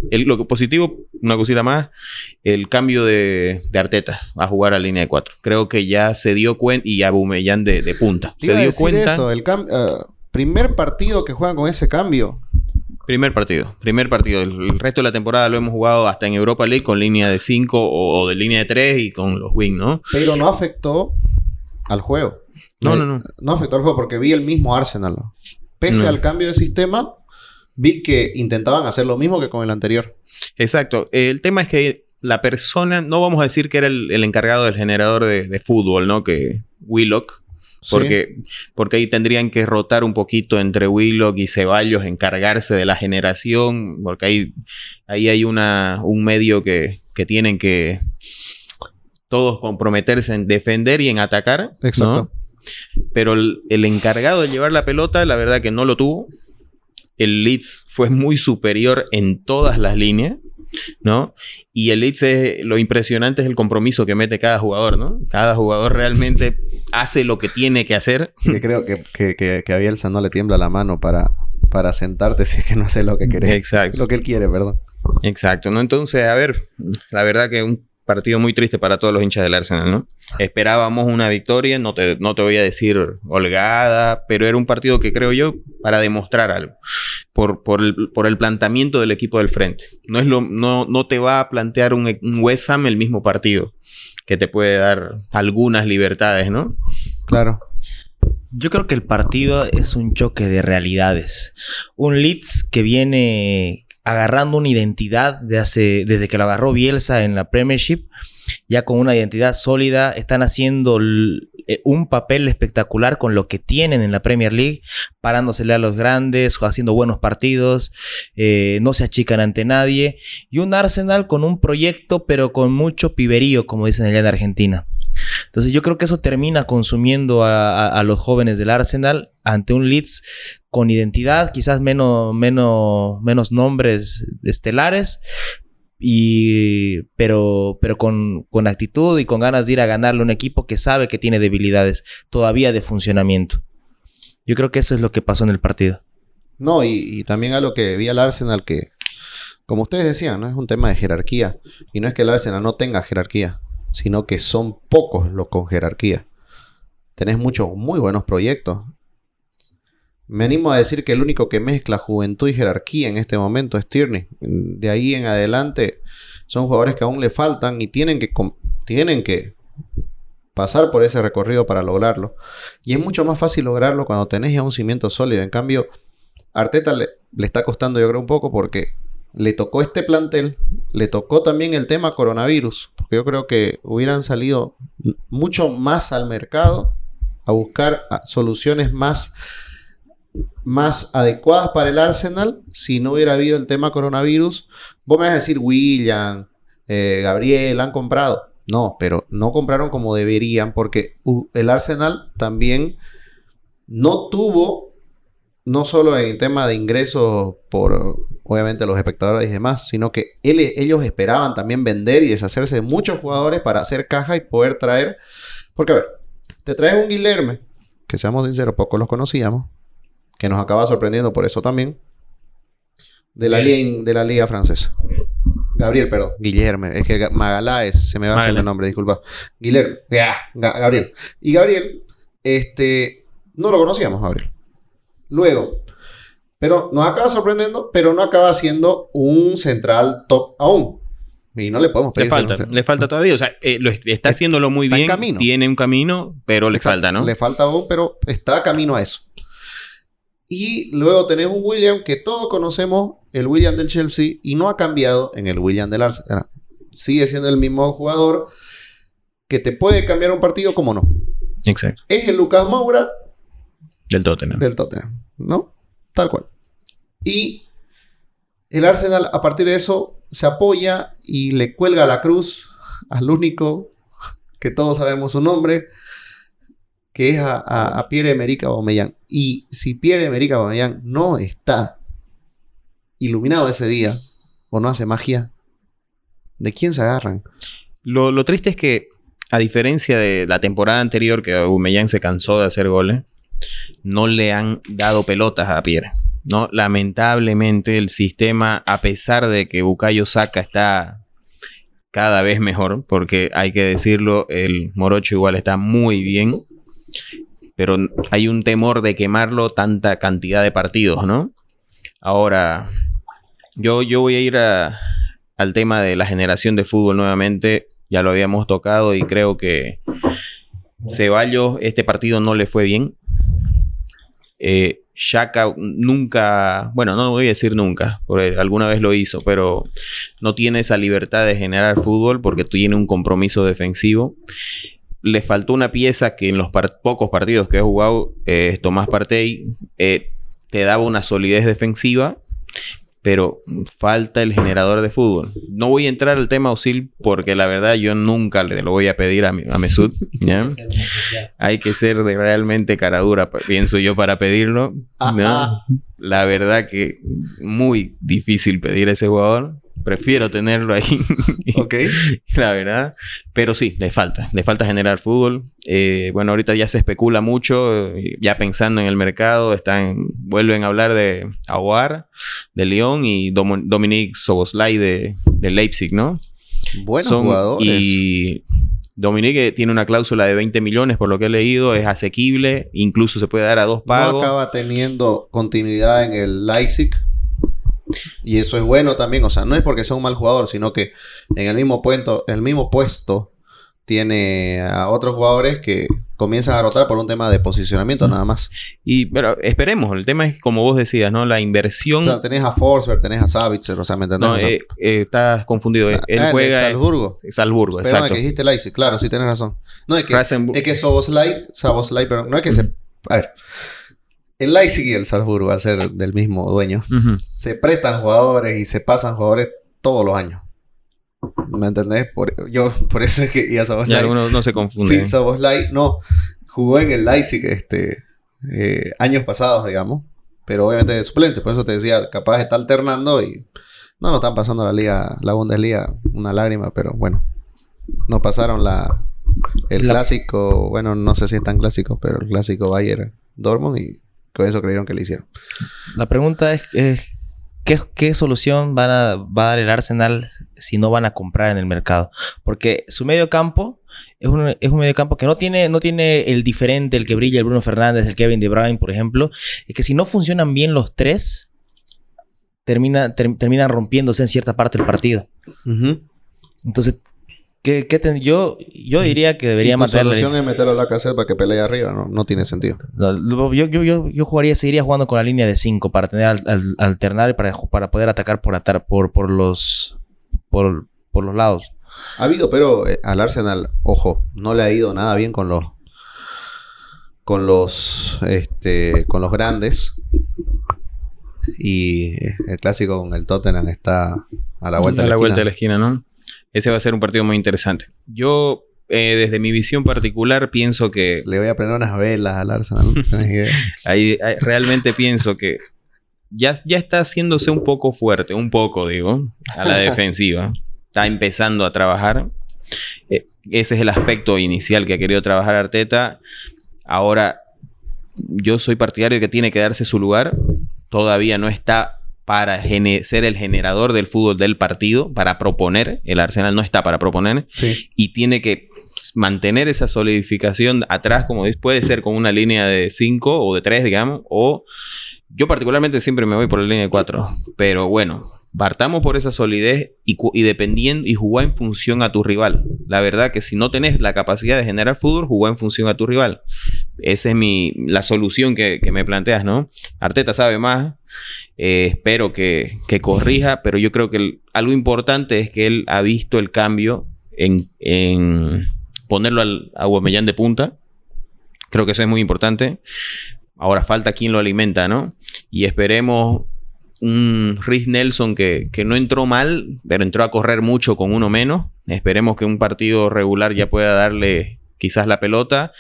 El, lo positivo, una cosita más, el cambio de, de, Arteta a jugar a línea de cuatro. Creo que ya se dio cuenta, y a Bumellán de, de, punta. Se dio cuenta... Eso, el uh, primer partido que juegan con ese cambio. Primer partido, primer partido. El, resto de la temporada lo hemos jugado hasta en Europa League con línea de 5 o, o, de línea de 3 y con los wing, ¿no? Pero no afectó al juego. No, no, no. No afectó al juego porque vi el mismo Arsenal. Pese al cambio de sistema, vi que intentaban hacer lo mismo que con el anterior. Exacto. El tema es que la persona, no vamos a decir que era el, encargado del generador de, fútbol, ¿no? Que Willock. Porque, porque ahí tendrían que rotar un poquito entre Willock y Ceballos, encargarse de la generación, porque ahí, ahí hay una, un medio que, que tienen que, todos comprometerse en defender y en atacar. Exacto. Pero el, encargado de llevar la pelota, la verdad que no lo tuvo. El Leeds fue muy superior en todas las líneas, ¿no? Y el Leeds es, lo impresionante es el compromiso que mete cada jugador, ¿no? Cada jugador realmente hace lo que tiene que hacer. Que creo que, que, que, a Bielsa no le tiembla la mano para, para sentarte si es que no hace lo que quiere. Exacto. Lo que él quiere, perdón. Exacto, ¿no? Entonces, a ver, la verdad que un partido muy triste para todos los hinchas del Arsenal, ¿no? Esperábamos una victoria, no te, no te voy a decir holgada, pero era un partido que creo yo para demostrar algo, por, por, el, por el planteamiento del equipo del frente. No, es lo, no, no te va a plantear un, un West Ham el mismo partido, que te puede dar algunas libertades, ¿no? Claro. Yo creo que el partido es un choque de realidades. Un Leeds que viene agarrando una identidad desde que lo agarró Bielsa en la Premiership, ya con una identidad sólida, están haciendo eh, un papel espectacular con lo que tienen en la Premier League, parándosele a los grandes, haciendo buenos partidos, eh, no se achican ante nadie, y un Arsenal con un proyecto, pero con mucho piberío, como dicen allá en Argentina. Entonces yo creo que eso termina consumiendo a, los jóvenes del Arsenal ante un Leeds con identidad, quizás menos, menos, menos nombres estelares, y, pero, pero con, con, actitud y con ganas de ir a ganarle un equipo que sabe que tiene debilidades todavía de funcionamiento. Yo creo que eso es lo que pasó en el partido. No, y, y también a lo que vi al Arsenal que, como ustedes decían, ¿no? es un tema de jerarquía. Y no es que el Arsenal no tenga jerarquía sino que son pocos los con jerarquía. Tenés muchos muy buenos proyectos. Me animo a decir que el único que mezcla juventud y jerarquía en este momento es Tierney. De ahí en adelante son jugadores que aún le faltan y tienen que, tienen que pasar por ese recorrido para lograrlo. Y es mucho más fácil lograrlo cuando tenés ya un cimiento sólido. En cambio, Arteta le, le está costando yo creo un poco porque le tocó este plantel, le tocó también el tema coronavirus, porque yo creo que hubieran salido mucho más al mercado a buscar soluciones más, más adecuadas para el Arsenal si no hubiera habido el tema coronavirus. Vos me vas a decir, William, eh, Gabriel, han comprado. No, pero no compraron como deberían porque el Arsenal también no tuvo, no solo en tema de ingresos por obviamente los espectadores y demás, sino que ellos esperaban también vender y deshacerse de muchos jugadores para hacer caja y poder traer. Porque, a ver, te traes un Guilherme, que seamos sinceros, pocos los conocíamos, que nos acaba sorprendiendo por eso también, de la, liga, de la liga francesa. Gabriel, perdón, Guillerme, es que Magaláes, se me va a hacer el nombre, disculpa. Guillerme, Gabriel. Y Gabriel, este, no lo conocíamos, Gabriel. Luego, pero nos acaba sorprendiendo, pero no acaba siendo un central top aún. Y no le podemos pedir. Le falta, le falta todavía. O sea, eh, está haciéndolo muy bien. Tiene un camino, pero le falta, ¿no? Le falta aún, pero está camino a eso. Y luego tenés un William que todos conocemos, el William del Chelsea, y no ha cambiado en el William del Arsenal. Sigue siendo el mismo jugador que te puede cambiar un partido como no. Exacto. Es el Lucas Moura del Tottenham. Del Tottenham, ¿no? Tal cual. Y el Arsenal, a partir de eso, se apoya y le cuelga la cruz al único que todos sabemos su nombre, que es a, Pierre-Emerick Aubameyang. Y si Pierre-Emerick Aubameyang no está iluminado ese día o no hace magia, ¿de quién se agarran? Lo, lo triste es que, a diferencia de la temporada anterior, que Aubameyang se cansó de hacer goles, no le han dado pelotas a Pierre. ¿no? Lamentablemente el sistema, a pesar de que Bukayo Saka está cada vez mejor, porque hay que decirlo, el Morocho igual está muy bien, pero hay un temor de quemarlo tanta cantidad de partidos, ¿no? Ahora, yo, yo voy a ir al tema de la generación de fútbol nuevamente, ya lo habíamos tocado y creo que Ceballos este partido no le fue bien, eh, Shaka nunca, bueno, no voy a decir nunca, porque alguna vez lo hizo, pero no tiene esa libertad de generar fútbol porque tiene un compromiso defensivo. Le faltó una pieza que en los pocos partidos que he jugado, eh, Tomás Partey, eh, te daba una solidez defensiva pero falta el generador de fútbol. No voy a entrar al tema Osil porque la verdad yo nunca le lo voy a pedir a, a Mesut. Hay que ser de realmente cara dura, pienso yo, para pedirlo. La verdad que muy difícil pedir a ese jugador prefiero tenerlo ahí. ok. la verdad. Pero sí, le falta. Le falta generar fútbol. Eh, bueno, ahorita ya se especula mucho, eh, ya pensando en el mercado, están, vuelven a hablar de Aguar, de León y Dominique Soboslai de, de Leipzig, ¿no? Buenos jugadores. Y Dominique tiene una cláusula de 20 millones, por lo que he leído, es asequible, incluso se puede dar a dos pagos. No acaba teniendo continuidad en el Leipzig. Y eso es bueno también, o sea, no es porque sea un mal jugador, sino que en el mismo puesto, el mismo puesto tiene a otros jugadores que comienzan a rotar por un tema de posicionamiento nada más. Y pero esperemos, el tema es como vos decías, ¿no? La inversión. O sea, tenés a Forsberg, tenés a Savitzer, o sea, ¿me entendés? no, O sea, eh, eh, estás confundido. Él ah, de juega en Salzburgo. Salzburgo, Perdón, exacto. que dijiste Leipzig, claro, sí tenés razón. No, es que, es que Soboslai, Soboslai, pero no es que se... A ver, el Leipzig y el Salzburgo, al ser del mismo dueño, se prestan jugadores y se pasan jugadores todos los años. ¿Me entendés? Por, yo, por eso es que... Y a algunos no se confunden. Sí, Soboslai, no. Jugó en el Leipzig este, eh, años pasados, digamos. Pero obviamente de suplente. Por eso te decía, capaz está alternando y no nos están pasando la liga, la Bundesliga, una lágrima, pero bueno. No pasaron la el La- clásico, bueno, no sé si es tan clásico, pero el clásico Bayern Dortmund y con eso creyeron que le hicieron. La pregunta es, es, ¿qué, qué solución van a, va a dar el Arsenal si no van a comprar en el mercado? Porque su medio campo es un, es un medio campo que no tiene, no tiene el diferente, el que brilla, el Bruno Fernández, el Kevin De Bruyne, por ejemplo. Es que si no funcionan bien los tres, termina, ter- terminan rompiéndose en cierta parte del partido. Entonces, ¿qué, qué ten- yo, yo diría que debería mantener la- solución es meterlo a la cassette para que pelee arriba, no, no tiene sentido. No, yo, yo, yo, yo jugaría, seguiría jugando con la línea de 5 para tener al, al- alternar y para, para poder atacar por atar por, por los por, por los lados. Ha habido, pero eh, al Arsenal, ojo, no le ha ido nada bien con los con los este con los grandes. Y eh, el clásico con el Tottenham está a la vuelta a de la la, vuelta de la esquina. esquina, ¿no? Ese va a ser un partido muy interesante. Yo, eh, desde mi visión particular, pienso que Le voy a prender unas velas al Arsenal. no tenés idea. ahí, ahí realmente pienso que ya, ya está haciéndose un poco fuerte, un poco, digo, a la defensiva. Está empezando a trabajar. Eh, ese es el aspecto inicial que ha querido trabajar Arteta. Ahora, yo soy partidario de que tiene que darse su lugar. Todavía no está para ser el generador del fútbol del partido, para proponer. El Arsenal no está para proponer Sí. y tiene que mantener esa solidificación atrás, como puede ser con una línea de 5 o de 3, digamos, o yo particularmente siempre me voy por la línea de 4, pero bueno, partamos por esa solidez y dependiendo y jugar en función a tu rival. La verdad que si no tenés la capacidad de generar fútbol, jugar en función a tu rival. Esa es mi, la solución que, que me planteas, ¿no? Arteta sabe más, eh, espero que, que corrija, pero yo creo que algo importante es que él ha visto el cambio en, en ponerlo al a Aubameyang de punta. Creo que eso es muy importante. Ahora falta quien lo alimenta, ¿no? Y esperemos un Rhys Nelson que, que no entró mal, pero entró a correr mucho con uno menos. Esperemos que un partido regular ya pueda darle quizás la pelota.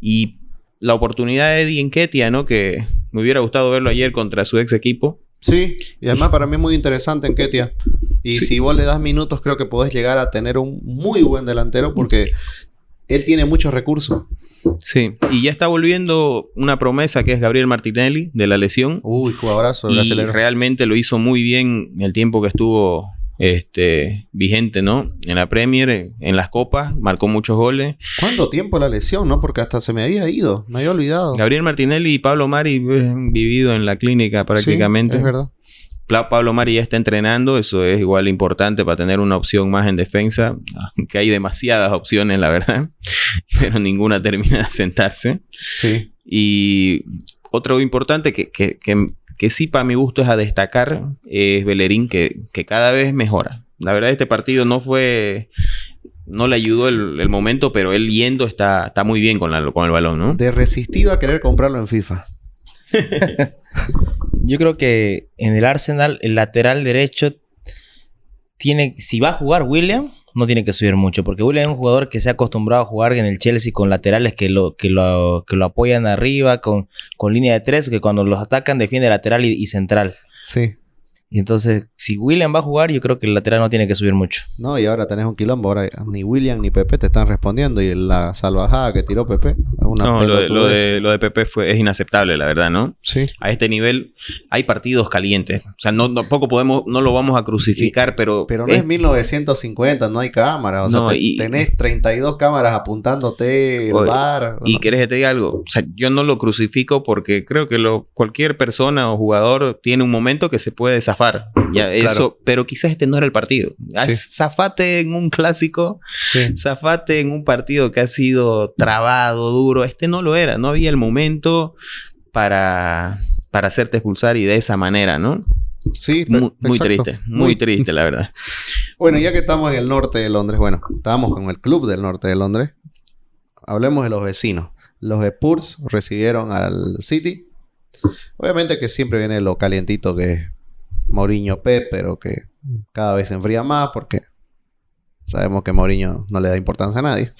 Y la oportunidad de Eddie Enquetia, ¿no? Que me hubiera gustado verlo ayer contra su ex equipo. Sí, y además para mí es muy interesante en Ketia. Y si vos le das minutos, creo que podés llegar a tener un muy buen delantero porque él tiene muchos recursos. Sí. Y ya está volviendo una promesa que es Gabriel Martinelli de la lesión. Uy, jugadorazo, y realmente lo hizo muy bien en el tiempo que estuvo este, vigente, ¿no? En la Premier, en, en las copas, marcó muchos goles. ¿Cuánto tiempo la lesión, no? Porque hasta se me había ido, me había olvidado. Gabriel Martinelli y Pablo Mari han vivido en la clínica prácticamente. Sí, es verdad. Pablo Mari ya está entrenando, eso es igual importante para tener una opción más en defensa, aunque hay demasiadas opciones, la verdad, pero ninguna termina de sentarse. Sí. Y otro importante que, que, que, que sí para mi gusto es a destacar es Bellerín, que, que cada vez mejora. La verdad este partido no fue... No le ayudó el, el momento, pero él yendo está, está muy bien con, la- con el balón, ¿no? De resistido a querer comprarlo en FIFA. Yo creo que en el Arsenal, el lateral derecho tiene, si va a jugar William, no tiene que subir mucho, porque William es un jugador que se ha acostumbrado a jugar en el Chelsea con laterales que lo, que lo, que lo apoyan arriba, con, con línea de tres, que cuando los atacan defiende lateral y central. Sí. Y entonces, si William va a jugar, yo creo que el lateral no tiene que subir mucho. No, y ahora tenés un quilombo. Ahora ni William ni Pepe te están respondiendo. Y la salvajada que tiró Pepe es una No, lo de, lo, de, lo de Pepe fue, es inaceptable, la verdad, ¿no? Sí. A este nivel hay partidos calientes. O sea, no, tampoco podemos, no lo vamos a crucificar, pero... Pero no es- es 1950, no hay cámara. O sea, No, te- y- tenés 32 cámaras apuntándote el Oye, bar. Y querés que te diga algo, o sea, yo no lo crucifico porque creo que lo, cualquier persona o jugador tiene un momento que se puede zafar zafar. Ya, eso, pero quizás este no era el partido. Ah, Sí. Zafate en un clásico, Sí. zafate en un partido que ha sido trabado, duro. Este no lo era, no había el momento para, para hacerte expulsar y de esa manera, ¿no? Sí, Muy, muy triste, muy triste, la verdad. Bueno, ya que estamos en el norte de Londres, bueno, estábamos con el club del norte de Londres. Hablemos de los vecinos. Los Spurs recibieron al City. Obviamente que siempre viene lo calientito que es Mourinho Pep, pero que cada vez se enfría más porque sabemos que Mourinho no le da importancia a nadie.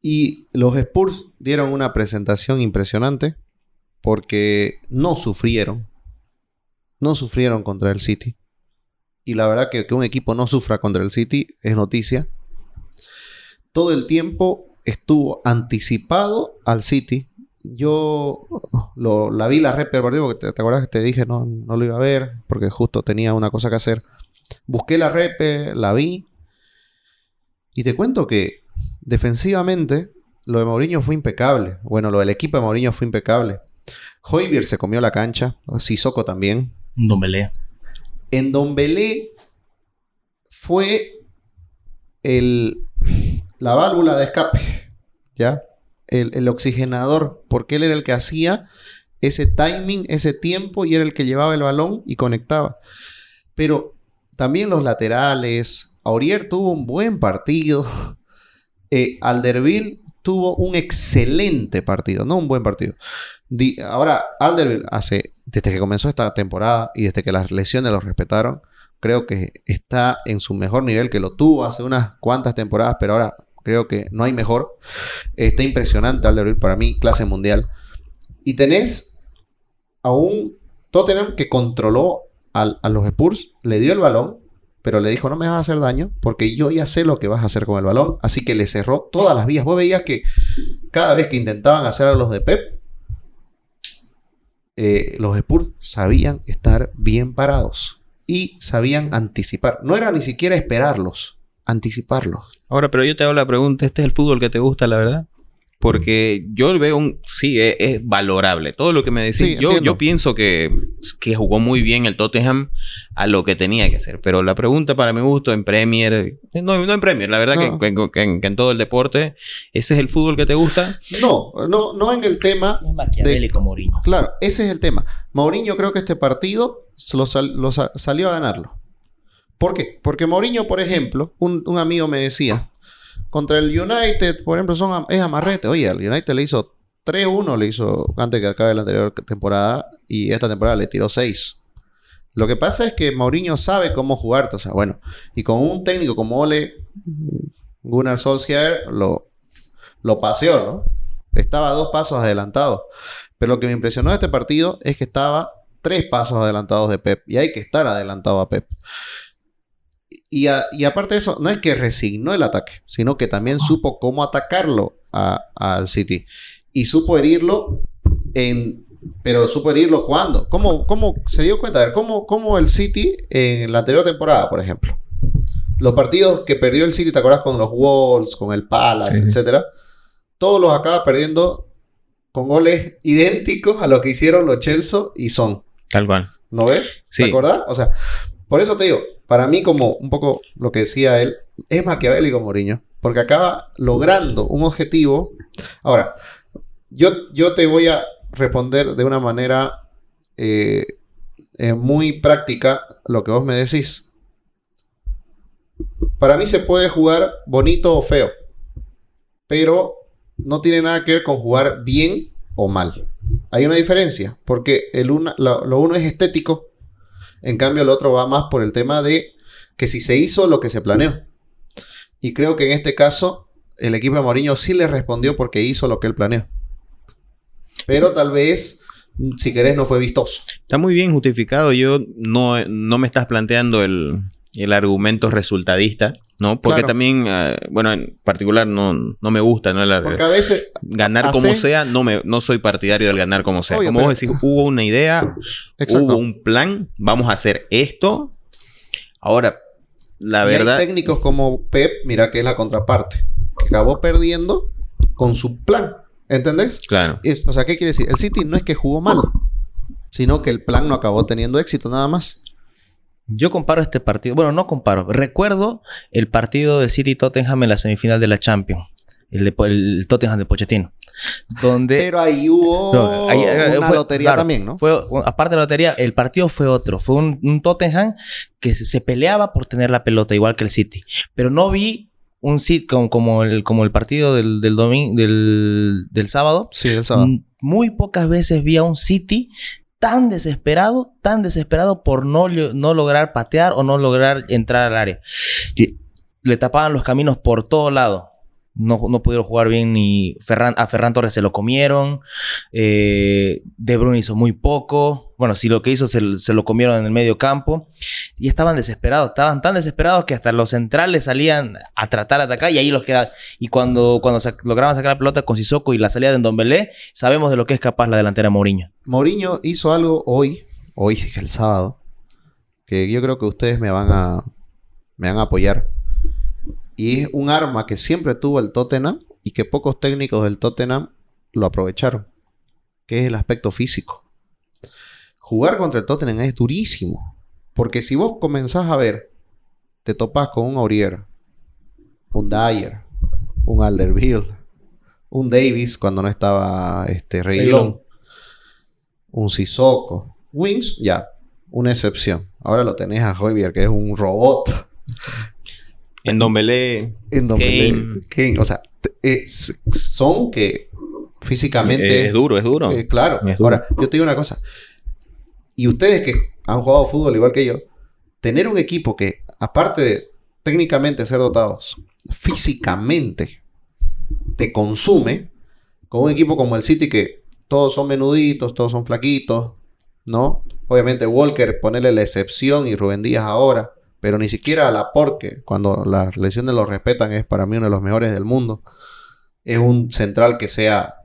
Y los Spurs dieron una presentación impresionante porque no sufrieron. No sufrieron contra el City. Y la verdad que, que un equipo no sufra contra el City es noticia. Todo el tiempo estuvo anticipado al City. Yo lo, la vi la partido porque te, te acuerdas que te dije no, no lo iba a ver porque justo tenía una cosa que hacer. Busqué la rep, la vi. Y te cuento que defensivamente lo de Mourinho fue impecable. Bueno, lo del equipo de Mourinho fue impecable. Hoybier se comió la cancha. Sissoko también. Un dombelé. En Don Belé fue el, la válvula de escape, ¿ya? El, el oxigenador, porque él era el que hacía ese timing, ese tiempo y era el que llevaba el balón y conectaba. Pero también los laterales, Aurier tuvo un buen partido, eh, Alderville tuvo un excelente partido, no un buen partido. Di- ahora, Alderville hace, desde que comenzó esta temporada y desde que las lesiones lo respetaron, creo que está en su mejor nivel, que lo tuvo hace unas cuantas temporadas, pero ahora creo que no hay mejor. Está impresionante Alderweireld para mí, clase mundial. Y tenés a un Tottenham que controló a los Spurs, le dio el balón, pero le dijo, no me vas a hacer daño, porque yo ya sé lo que vas a hacer con el balón. Así que le cerró todas las vías. Vos veías que cada vez que intentaban hacer a los de Pep, eh, los Spurs sabían estar bien parados y sabían anticipar. No era ni siquiera esperarlos, anticiparlos. Ahora, pero yo te hago la pregunta, ¿este es el fútbol que te gusta, la verdad? Porque yo veo un... Sí, es, es valorable. Todo lo que me decís. Sí, yo, pienso que, que jugó muy bien el Tottenham a lo que tenía que hacer. Pero la pregunta para mi gusto en Premier... No, no en Premier, la verdad No. que, que- que en, que en todo el deporte. ¿Ese es el fútbol que te gusta? No, no, no en el tema. Es maquiavélico Mourinho. Claro, ese es el tema. Mourinho creo que este partido lo, sal- lo sa- salió a ganarlo. ¿Por qué? Porque Mourinho, por ejemplo, un, amigo me decía, contra el United, por ejemplo, son, es amarrete. Oye, al United le hizo 3-1, le hizo antes que acabe la anterior temporada, y esta temporada le tiró 6. Lo que pasa es que Mourinho sabe cómo jugarte, o sea, bueno, y con un técnico como Ole Gunnar Solskjaer lo, lo paseó, ¿no? Estaba dos pasos adelantado. Pero lo que me impresionó de este partido es que estaba tres pasos adelantados de Pep. Y hay que estar adelantado a Pep. Y, a- y aparte de eso, no es que resignó el ataque, sino que también supo cómo atacarlo al City. Y supo herirlo en... Pero supo herirlo cuando. ¿Cómo, cómo se dio cuenta? A ver, ¿cómo, cómo el City en la anterior temporada, por ejemplo? Los partidos que perdió el City, ¿te acuerdas? Con los Wolves, con el Palace, Sí, sí. etcétera. Todos los acaba perdiendo con goles idénticos a lo que hicieron los Chelsea y Son. Tal cual. ¿No ves? Sí. ¿Te acordás? O sea, por eso te digo, para mí como un poco lo que decía él, es maquiavélico Mourinho, porque acaba logrando un objetivo. Ahora, yo, yo te voy a responder de una manera eh, eh, muy práctica lo que vos me decís. Para mí se puede jugar bonito o feo, pero no tiene nada que ver con jugar bien o mal. Hay una diferencia, porque el lo uno es estético, en cambio el otro va más por el tema de que si se hizo lo que se planeó. Y creo que en este caso el equipo de Mourinho sí le respondió porque hizo lo que él planeó. Pero tal vez, si querés, no fue vistoso. Está muy bien justificado. Yo no, no me estás planteando el, el argumento resultadista, ¿no? Porque Claro. también, ah, bueno, en particular no, no me gusta, ¿no? La- Porque a veces, ganar hace- como sea, no, me, no soy partidario del ganar como sea. Obvio, como vos decís, hubo una idea, exacto. hubo un plan, vamos a hacer esto. Ahora, la y verdad, hay técnicos como Pep, mira que es la contraparte, que acabó perdiendo con su plan. ¿Entendés? claro. Es- o sea, ¿qué quiere decir? El City no es que jugó mal. sino que el plan no acabó teniendo éxito nada más. Yo comparo este partido, bueno, no comparo, recuerdo el partido de City Tottenham en la semifinal de la Champions, el, de, el Tottenham de Pochettino, donde Pero ahí hubo No, ahí, una fue- lotería claro, también, ¿no? Fue, aparte de la lotería, el partido fue otro. Fue un, un Tottenham que se, se peleaba por tener la pelota, igual que el City. Pero no vi un City como, como, el, como el partido del, del, domin- del, del sábado. Sí, el sábado. Muy pocas veces vi a un City tan desesperado, tan desesperado por no, no lograr patear o no lograr entrar al área. Le tapaban los caminos por todo lado. No, no pudieron jugar bien ni Ferran, a Ferran Torres se lo comieron. eh, de Bruyne hizo muy poco. Bueno, si lo que hizo se, se lo comieron en el medio campo. Y estaban desesperados. Estaban tan desesperados que hasta los centrales salían a tratar de atacar y ahí los queda. Y cuando, cuando lograban sacar la pelota con Sissoko y la salida de Ndombele, sabemos de lo que es capaz la delantera Mourinho. Mourinho hizo algo hoy, hoy el sábado, que yo creo que ustedes me van a, me van a apoyar. Y es un arma que siempre tuvo el Tottenham y que pocos técnicos del Tottenham lo aprovecharon, que es el aspecto físico. Jugar contra el Tottenham es durísimo, porque si vos comenzás a ver, te topás con un Aurier, un Dyer, un Alderweireld, un Davis cuando no estaba este Reguilón. un Sissoko. Wings, ya, una excepción. Ahora lo tenés a Javier, que es un robot. En Don Belé. En. Kane, O sea, es- son que físicamente. Es duro, es duro. eh, claro. Es duro. Ahora, yo te digo una cosa. Y ustedes que han jugado fútbol igual que yo, tener un equipo que, aparte de técnicamente ser dotados, físicamente te consume, con un equipo como el City que todos son menuditos, todos son flaquitos, ¿no? Obviamente Walker, ponerle la excepción y Rubén Díaz ahora, pero ni siquiera a la porque cuando las lesiones lo respetan, es para mí uno de los mejores del mundo. Es un central que sea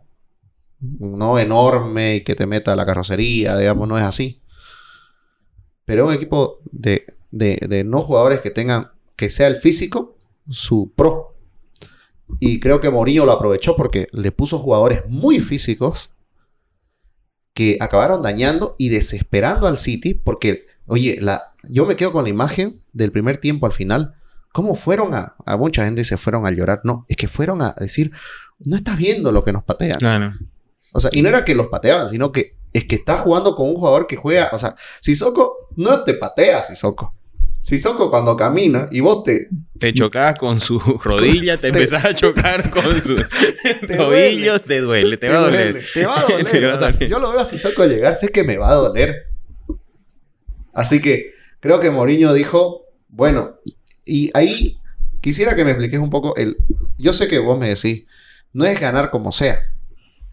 no enorme y que te meta la carrocería, digamos, no es así. Pero un equipo de, de- de no jugadores que tengan, que sea el físico, su pro. Y creo que Mourinho lo aprovechó porque le puso jugadores muy físicos que acabaron dañando y desesperando al City porque, oye, la, yo me quedo con la imagen del primer tiempo al final. ¿Cómo fueron a, a mucha gente se fueron a llorar? No, es que fueron a decir, no estás viendo lo que nos patean. Claro. O sea, y no era que los pateaban, sino que es que estás jugando con un jugador que juega. O sea, Sissoko no te patea, Sissoko. Sissoko cuando camina y vos te. Te chocas con su rodilla, te, te- empezás a chocar con su Te tobillo, te duele, te, va a doler. Te va a doler. Te va a o sea, doler. yo lo veo a Sissoko llegar, sé que me va a doler. Así que creo que Mourinho dijo, bueno, y ahí quisiera que me expliques un poco el. Yo sé que vos me decís, no es ganar como sea.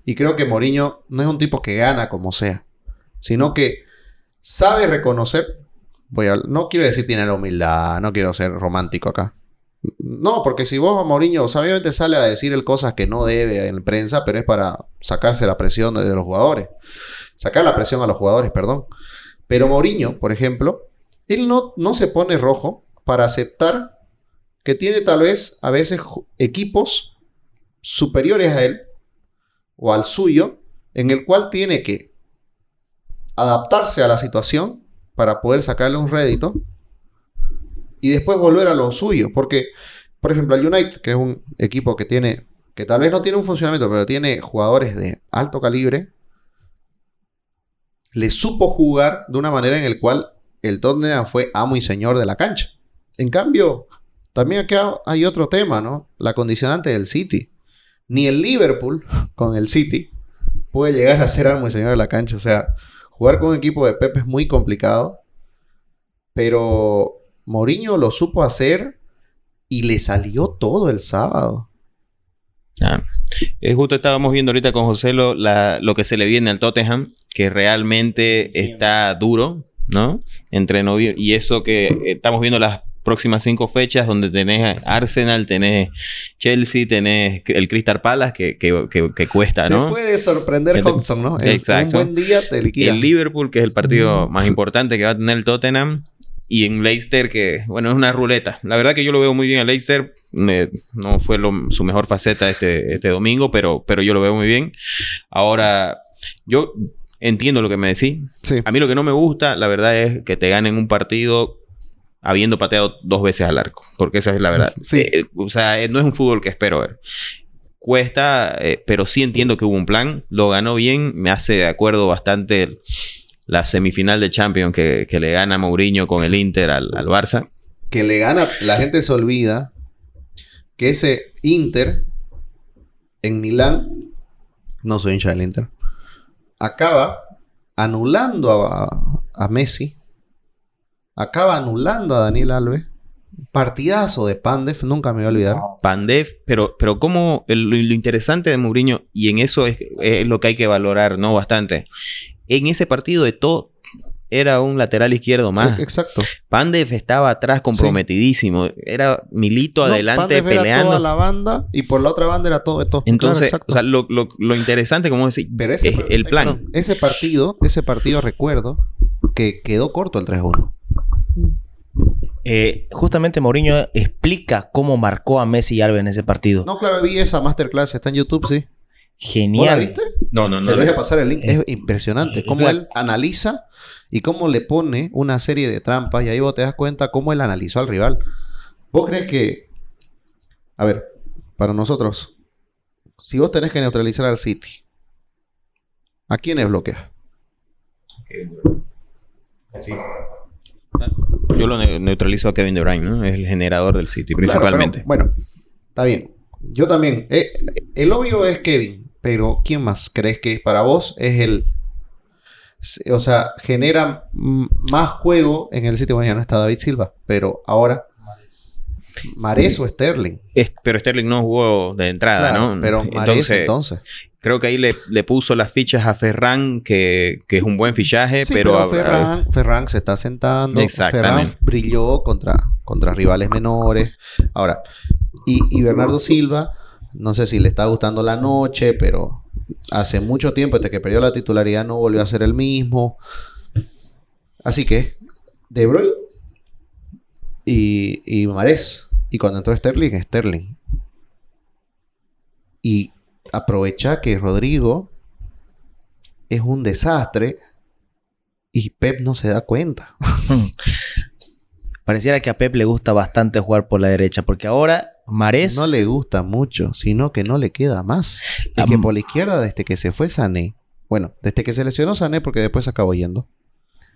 Y creo que Mourinho no es un tipo que gana como sea, sino que sabe reconocer. Voy a, no quiero decir tiene la humildad, no quiero ser romántico acá. No, porque si vos, Mourinho, o sea, obviamente sale a decir el cosas que no debe en prensa, pero es para sacarse la presión de, los jugadores. Sacar la presión a los jugadores, perdón. Pero Mourinho, por ejemplo, él no, no se pone rojo para aceptar que tiene tal vez a veces equipos superiores a él o al suyo, en el cual tiene que adaptarse a la situación para poder sacarle un rédito y después volver a lo suyo. Porque, por ejemplo, el United, que es un equipo que tiene, que tal vez no tiene un funcionamiento, pero tiene jugadores de alto calibre, le supo jugar de una manera en la cual el Tottenham fue amo y señor de la cancha. En cambio, también acá hay otro tema, ¿no? La condicionante del City. Ni el Liverpool con el City puede llegar a ser amo y señor de la cancha. O sea, jugar con un equipo de Pepe es muy complicado. Pero Mourinho lo supo hacer y le salió todo el sábado. Ah. Es justo estábamos viendo ahorita con José lo, la- lo que se le viene al Tottenham, que realmente Sí. está duro, ¿no? Entre novio y eso que eh, estamos viendo las próximas cinco fechas donde tenés Arsenal, tenés Chelsea, tenés el Crystal Palace que, que, que- que cuesta, ¿no? Te puede sorprender te- Hodgson, ¿no? Exacto. Un buen día te liquida. El Liverpool, que es el partido Mm, más importante que va a tener el Tottenham. Y en Leicester, que bueno, es una ruleta. La verdad que yo lo veo muy bien a Leicester. Eh, no fue lo- su mejor faceta este, este domingo, pero, pero yo lo veo muy bien. Ahora, yo entiendo lo que me decís. Sí. A mí lo que no me gusta, la verdad, es que te ganen un partido habiendo pateado dos veces al arco. Porque esa es la verdad. Sí. Eh, o sea, eh, no es un fútbol que espero ver. Cuesta, eh, pero sí entiendo que hubo un plan. Lo ganó bien. Me hace de acuerdo bastante la semifinal de Champions que, que le gana Mourinho con el Inter al, al Barça. Que le gana, la gente se olvida que ese Inter en Milán, no soy hincha del Inter, acaba anulando a, a Messi, acaba anulando a Daniel Alves. Partidazo de Pandev, nunca me voy a olvidar. Pandev, pero, pero como lo, lo interesante de Mourinho, y en eso es, es lo que hay que valorar, ¿no? Bastante. En ese partido de todo era un lateral izquierdo más. Exacto. Pandev estaba atrás comprometidísimo. Era Milito No, adelante Pandev era peleando. toda la banda y por la otra banda era todo todo. Entonces, Claro, o sea, lo, lo- lo interesante, como decir, Pero ese, es el plan. perdón, ese partido, ese partido recuerdo que quedó corto el 3-1. Eh, justamente Mourinho explica cómo marcó a Messi y Alves en ese partido. No, claro, vi esa masterclass, está en YouTube, sí. ¿Vos la Genial. viste? No, no, Te lo voy a pasar el link. Es impresionante. Cómo la- él analiza y cómo le pone una serie de trampas. Y ahí vos te das cuenta cómo él analizó al rival. ¿Vos crees que... A ver, para nosotros, si vos tenés que neutralizar al City, ¿a quiénes bloqueas? Yo lo ne- neutralizo a Kevin De Bruyne, ¿no? Es el generador del City, principalmente. Claro, pero, bueno, está bien. Yo también. Eh, el obvio es Kevin, pero ¿quién más crees que para vos es el... O sea, genera más juego en el sitio. Bueno, ya no está David Silva, pero ahora... Mares o Sterling. Es- pero Sterling no jugó de entrada, Claro, ¿no? Pero Mares entonces. Creo que ahí le, le puso las fichas a Ferran, que, que es un buen fichaje, Sí, pero... pero, Ferran, Ferran se está sentando. Ferran brilló contra, contra rivales menores. Ahora, y, y Bernardo Silva, no sé si le está gustando la noche, pero hace mucho tiempo, desde que perdió la titularidad, no volvió a ser el mismo. Así que, De Bruyne y, y Mares. Y cuando entró Sterling, Sterling. Y aprovecha que Rodrigo es un desastre y Pep no se da cuenta. Pareciera que a Pep le gusta bastante jugar por la derecha, porque ahora Marés No le gusta mucho, sino que no le queda más. Y que por la izquierda, desde que se fue Sané, bueno, desde que se lesionó Sané, porque después acabó yendo,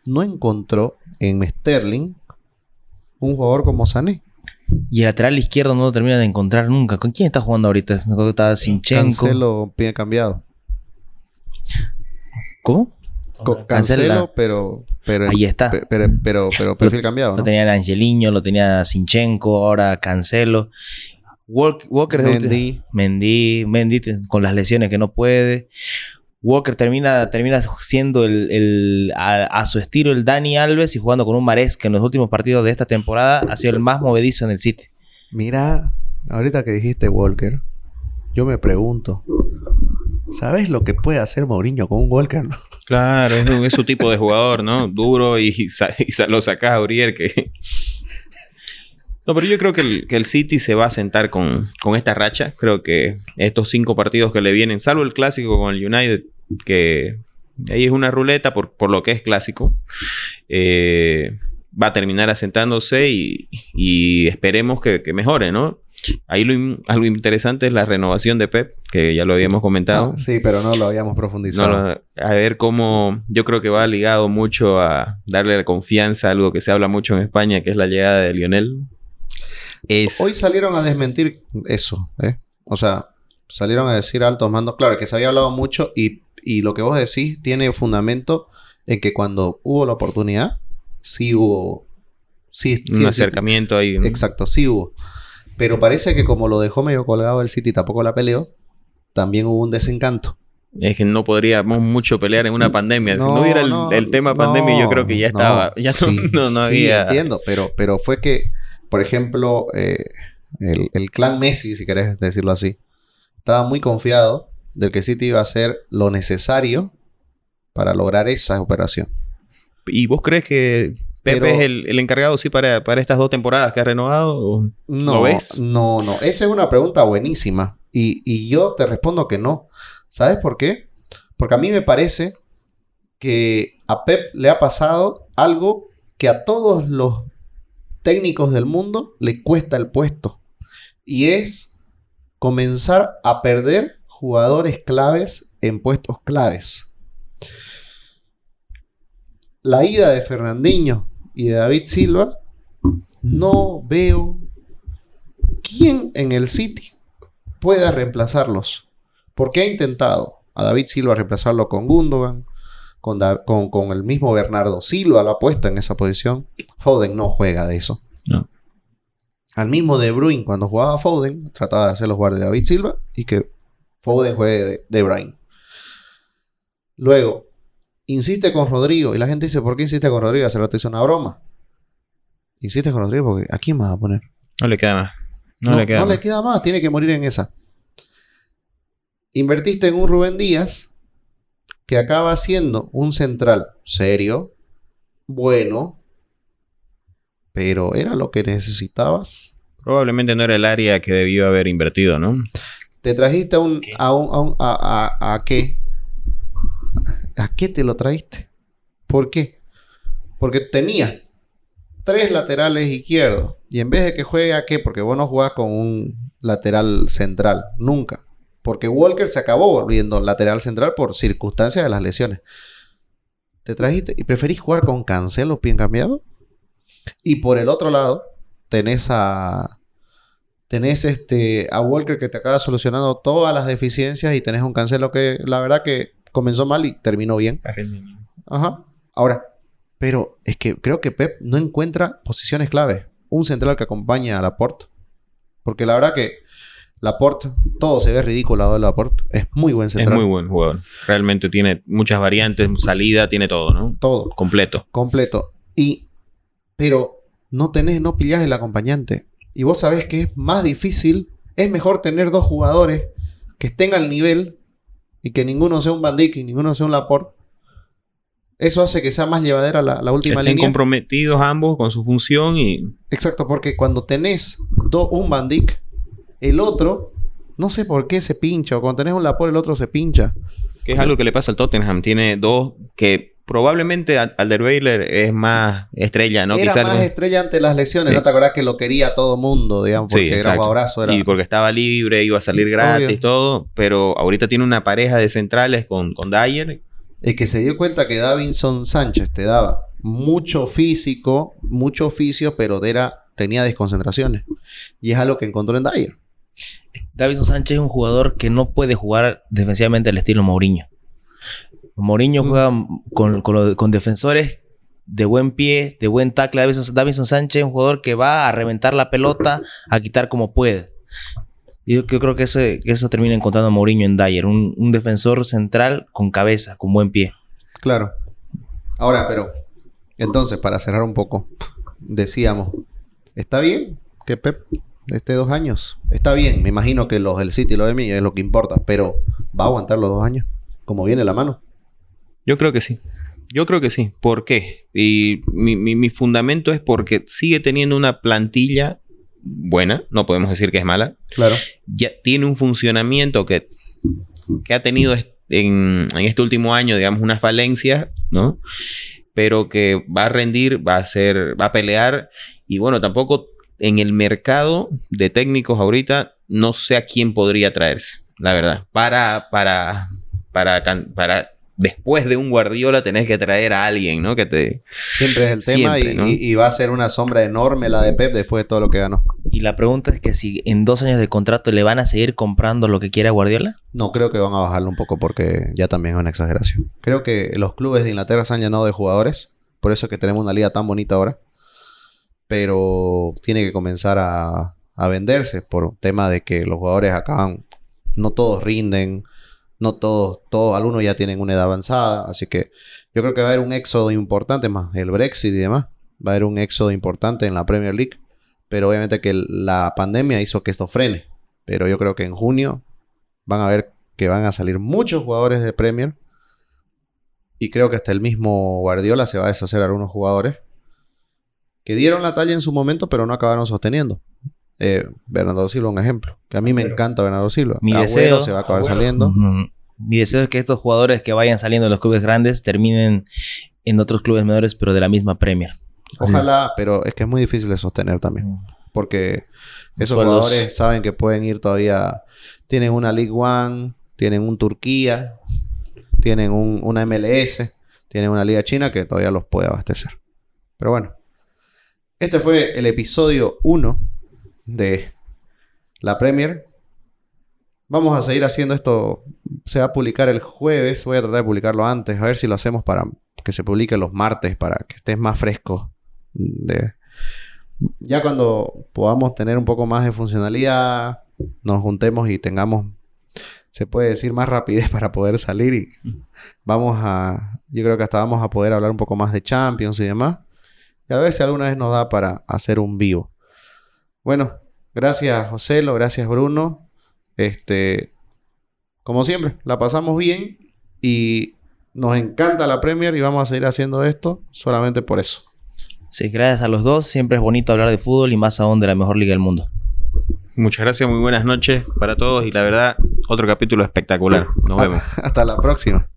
no encontró en Sterling un jugador como Sané. Y el lateral izquierdo no lo termina de encontrar nunca. ¿Con quién está jugando ahorita? Me acuerdo que estaba Sinchenko. Cancelo pie cambiado. ¿Cómo? Cancela. Cancelo, pero, pero, Ahí está. pe- pero, pero, pero perfil cambiado, Lo ¿no? tenía Angeliño, lo tenía Sinchenko, ahora Cancelo. Walk- Walker es Mendy. Mendy, Mendy con las lesiones que no puede. Walker termina, termina siendo el, el- a, a su estilo el Dani Alves y jugando con un Marés que en los últimos partidos de esta temporada ha sido el más movedizo en el City. Mira, ahorita que dijiste Walker, yo me pregunto, ¿sabes lo que puede hacer Mourinho con un Walker? no? Claro, es, su tipo de jugador, ¿no? Duro y, lo sacas a Aurier que... No, pero yo creo que el, que el City se va a sentar con, con esta racha. Creo que estos cinco partidos que le vienen, salvo el clásico con el United, que ahí es una ruleta por, por lo que es clásico, eh, va a terminar asentándose y, y esperemos que, que mejore, ¿no? Ahí lo in- algo interesante es la renovación de Pep, que ya lo habíamos comentado. Ah, sí, pero no lo habíamos profundizado. no, a ver cómo. Yo creo que va ligado mucho a darle la confianza a algo que se habla mucho en España, que es la llegada de Lionel. Es. Hoy salieron a desmentir eso, ¿eh? O sea, salieron a decir altos mandos. Claro, que se había hablado mucho y, y lo que vos decís tiene fundamento en que cuando hubo la oportunidad, sí hubo... Sí, sí un acercamiento ahí. Exacto, sí hubo. Pero parece que como lo dejó medio colgado el City y tampoco la peleó, también hubo un desencanto. Es que no podríamos mucho pelear en una pandemia. si No, hubiera el, no, el tema no, pandemia, yo creo que ya estaba. ya no, sí, no, no sí, había. entiendo, pero, pero fue que, por ejemplo, eh, el, el clan Messi, si querés decirlo así, estaba muy confiado del que City iba a hacer lo necesario para lograr esa operación. ¿Y vos crees que Pepe Pero- es el, el encargado, sí, para, para estas dos temporadas que ha renovado? ¿O- No, ¿Lo ves? no, no. Esa es una pregunta buenísima. Y, y yo te respondo que no. ¿Sabes por qué? Porque a mí me parece que a Pep le ha pasado algo que a todos los técnicos del mundo le cuesta el puesto. Y es comenzar a perder jugadores claves en puestos claves. La ida de Fernandinho y de David Silva, no veo quién en el City pueda reemplazarlos. Porque ha intentado a David Silva reemplazarlo con Gundogan, con, Da- con- con el mismo Bernardo Silva lo ha puesto en esa posición. Foden no juega de eso. No. Al mismo De Bruyne, cuando jugaba Foden, trataba de hacerlos jugar de David Silva y que Foden juegue de De Bruyne. Luego, insiste con Rodrigo y la gente dice, ¿por qué insiste con Rodrigo? Hace rato hizo una broma. Insiste con Rodrigo porque ¿a quién más va a poner? No le queda más. No, No, le queda no más. le queda más, tiene que morir en esa. Invertiste en un Rubén Díaz que acaba siendo un central serio, bueno, pero era lo que necesitabas. Probablemente no era el área que debió haber invertido, ¿no? Te trajiste a un. ¿Qué? A, un, a, un- a- a- ¿a qué? ¿A qué te lo trajiste? ¿Por qué? Porque tenías tres laterales izquierdos. Y en vez de que juegue a qué, porque vos no jugás con un lateral central, nunca. Porque Walker se acabó volviendo lateral central por circunstancias de las lesiones. Te trajiste y preferís jugar con Cancelo bien cambiado. Y por el otro lado, tenés a. Tenés este, a Walker que te acaba solucionando todas las deficiencias y tenés un Cancelo que la verdad que comenzó mal y terminó bien. Ajá. Ahora, pero es que creo que Pep no encuentra posiciones clave. Un central que acompañe a Laporte. Porque la verdad que Laporte, todo se ve ridículo de Laporte. Es muy buen Es central. muy buen jugador. Realmente tiene muchas variantes, salida, tiene todo, ¿no? Todo, Completo. completo. Y, pero no tenés, no pillás el acompañante. Y vos sabés que es más difícil. Es mejor tener dos jugadores que estén al nivel y que ninguno sea un Van Dijk y ninguno sea un Laporte. Eso hace que sea más llevadera la, la Que última estén línea. comprometidos ambos con su función y Exacto, porque cuando tenés do- un Van Dijk, el otro, no sé por qué se pincha, o cuando tenés un Laporte, el otro se pincha. que es algo que le pasa al Tottenham. Tiene dos que probablemente Al- Alderweiler es más estrella, ¿no? era Quizás más estrella ante las lesiones, Sí. ¿no te acordás que lo quería todo mundo, digamos, Sí, porque era exacto. jugadorazo, era... Y porque estaba libre, iba a salir gratis, Obvio. todo. Pero ahorita tiene una pareja de centrales con, con Dyer. El que se dio cuenta que Davinson Sánchez te daba mucho físico, mucho oficio, pero era, tenía desconcentraciones. Y es algo que encontró en Dyer. Davison Sánchez es un jugador que no puede jugar defensivamente al estilo Mourinho. Mourinho Mm. juega con, con con defensores de buen pie, de buen tackle. Davison, Davison Sánchez es un jugador que va a reventar la pelota, a quitar como puede. Yo, yo creo que eso, que eso termina encontrando Mourinho en Dyer. Un, un defensor central con cabeza, con buen pie. Claro. Ahora, pero, entonces, para cerrar un poco, decíamos, ¿está bien que Pep esté dos años? Está bien, me imagino que los del City y los de mí es lo que importa, pero ¿va a aguantar los dos años? Como viene la mano. Yo creo que sí. Yo creo que sí. ¿Por qué? Y mi, mi- mi fundamento es porque sigue teniendo una plantilla buena. No podemos decir que es mala. Claro. Ya tiene un funcionamiento que, que ha tenido en, en este último año, digamos, unas falencias, ¿no? Pero que va a rendir, va a ser, va a pelear. Y bueno, tampoco en el mercado de técnicos ahorita no sé a quién podría traerse, la verdad. Para, para, para, para después de un Guardiola tenés que traer a alguien, ¿no? Que te... Siempre es el tema Siempre, y, ¿no? y- y va a ser una sombra enorme la de Pep después de todo lo que ganó. Y la pregunta es que si en dos años de contrato le van a seguir comprando lo que quiera Guardiola. No, creo que van a bajarlo un poco porque ya también es una exageración. Creo que los clubes de Inglaterra se han llenado de jugadores. Por eso es que tenemos una liga tan bonita ahora. Pero tiene que comenzar a, a venderse por un tema de que los jugadores acaban. No todos rinden. No todos, todos, algunos ya tienen una edad avanzada. Así que yo creo que va a haber un éxodo importante más. El Brexit y demás. Va a haber un éxodo importante en la Premier League. Pero obviamente que la pandemia hizo que esto frene. Pero yo creo que en junio van a ver que van a salir muchos jugadores de Premier. Y creo que hasta el mismo Guardiola se va a deshacer de algunos jugadores que dieron la talla en su momento, pero no acabaron sosteniendo. Eh, Bernardo Silva, un ejemplo. Que a mí me encanta Bernardo Silva. Mi Agüero deseo- se va a acabar Agüero. saliendo. Mm, Mi deseo es que estos jugadores que vayan saliendo de los clubes grandes terminen en otros clubes menores, pero de la misma Premier. Ojalá, pero es que es muy difícil de sostener también. Mm. Porque esos Sueldos. jugadores saben que pueden ir todavía. Tienen una League One, tienen un Turquía, tienen un, una MLS, tienen una Liga China que todavía los puede abastecer. Pero bueno, este fue el episodio 1 de la Premier. Vamos a seguir haciendo esto. Se va a publicar el jueves. Voy a tratar de publicarlo antes. A ver si lo hacemos para que se publique los martes. Para que estés más fresco. Ya cuando podamos tener un poco más de funcionalidad. Nos juntemos y tengamos. Se puede decir más rapidez para poder salir. Y vamos a. Yo creo que hasta vamos a poder hablar un poco más de Champions y demás. Y a ver si alguna vez nos da para hacer un vivo. Bueno, gracias Joselo, gracias Bruno. Este, como siempre, la pasamos bien y nos encanta la Premier y vamos a seguir haciendo esto solamente por eso. Sí, gracias a los dos. Siempre es bonito hablar de fútbol y más aún de la mejor liga del mundo. Muchas gracias, muy buenas noches para todos y la verdad, otro capítulo espectacular. Nos vemos. Hasta la próxima.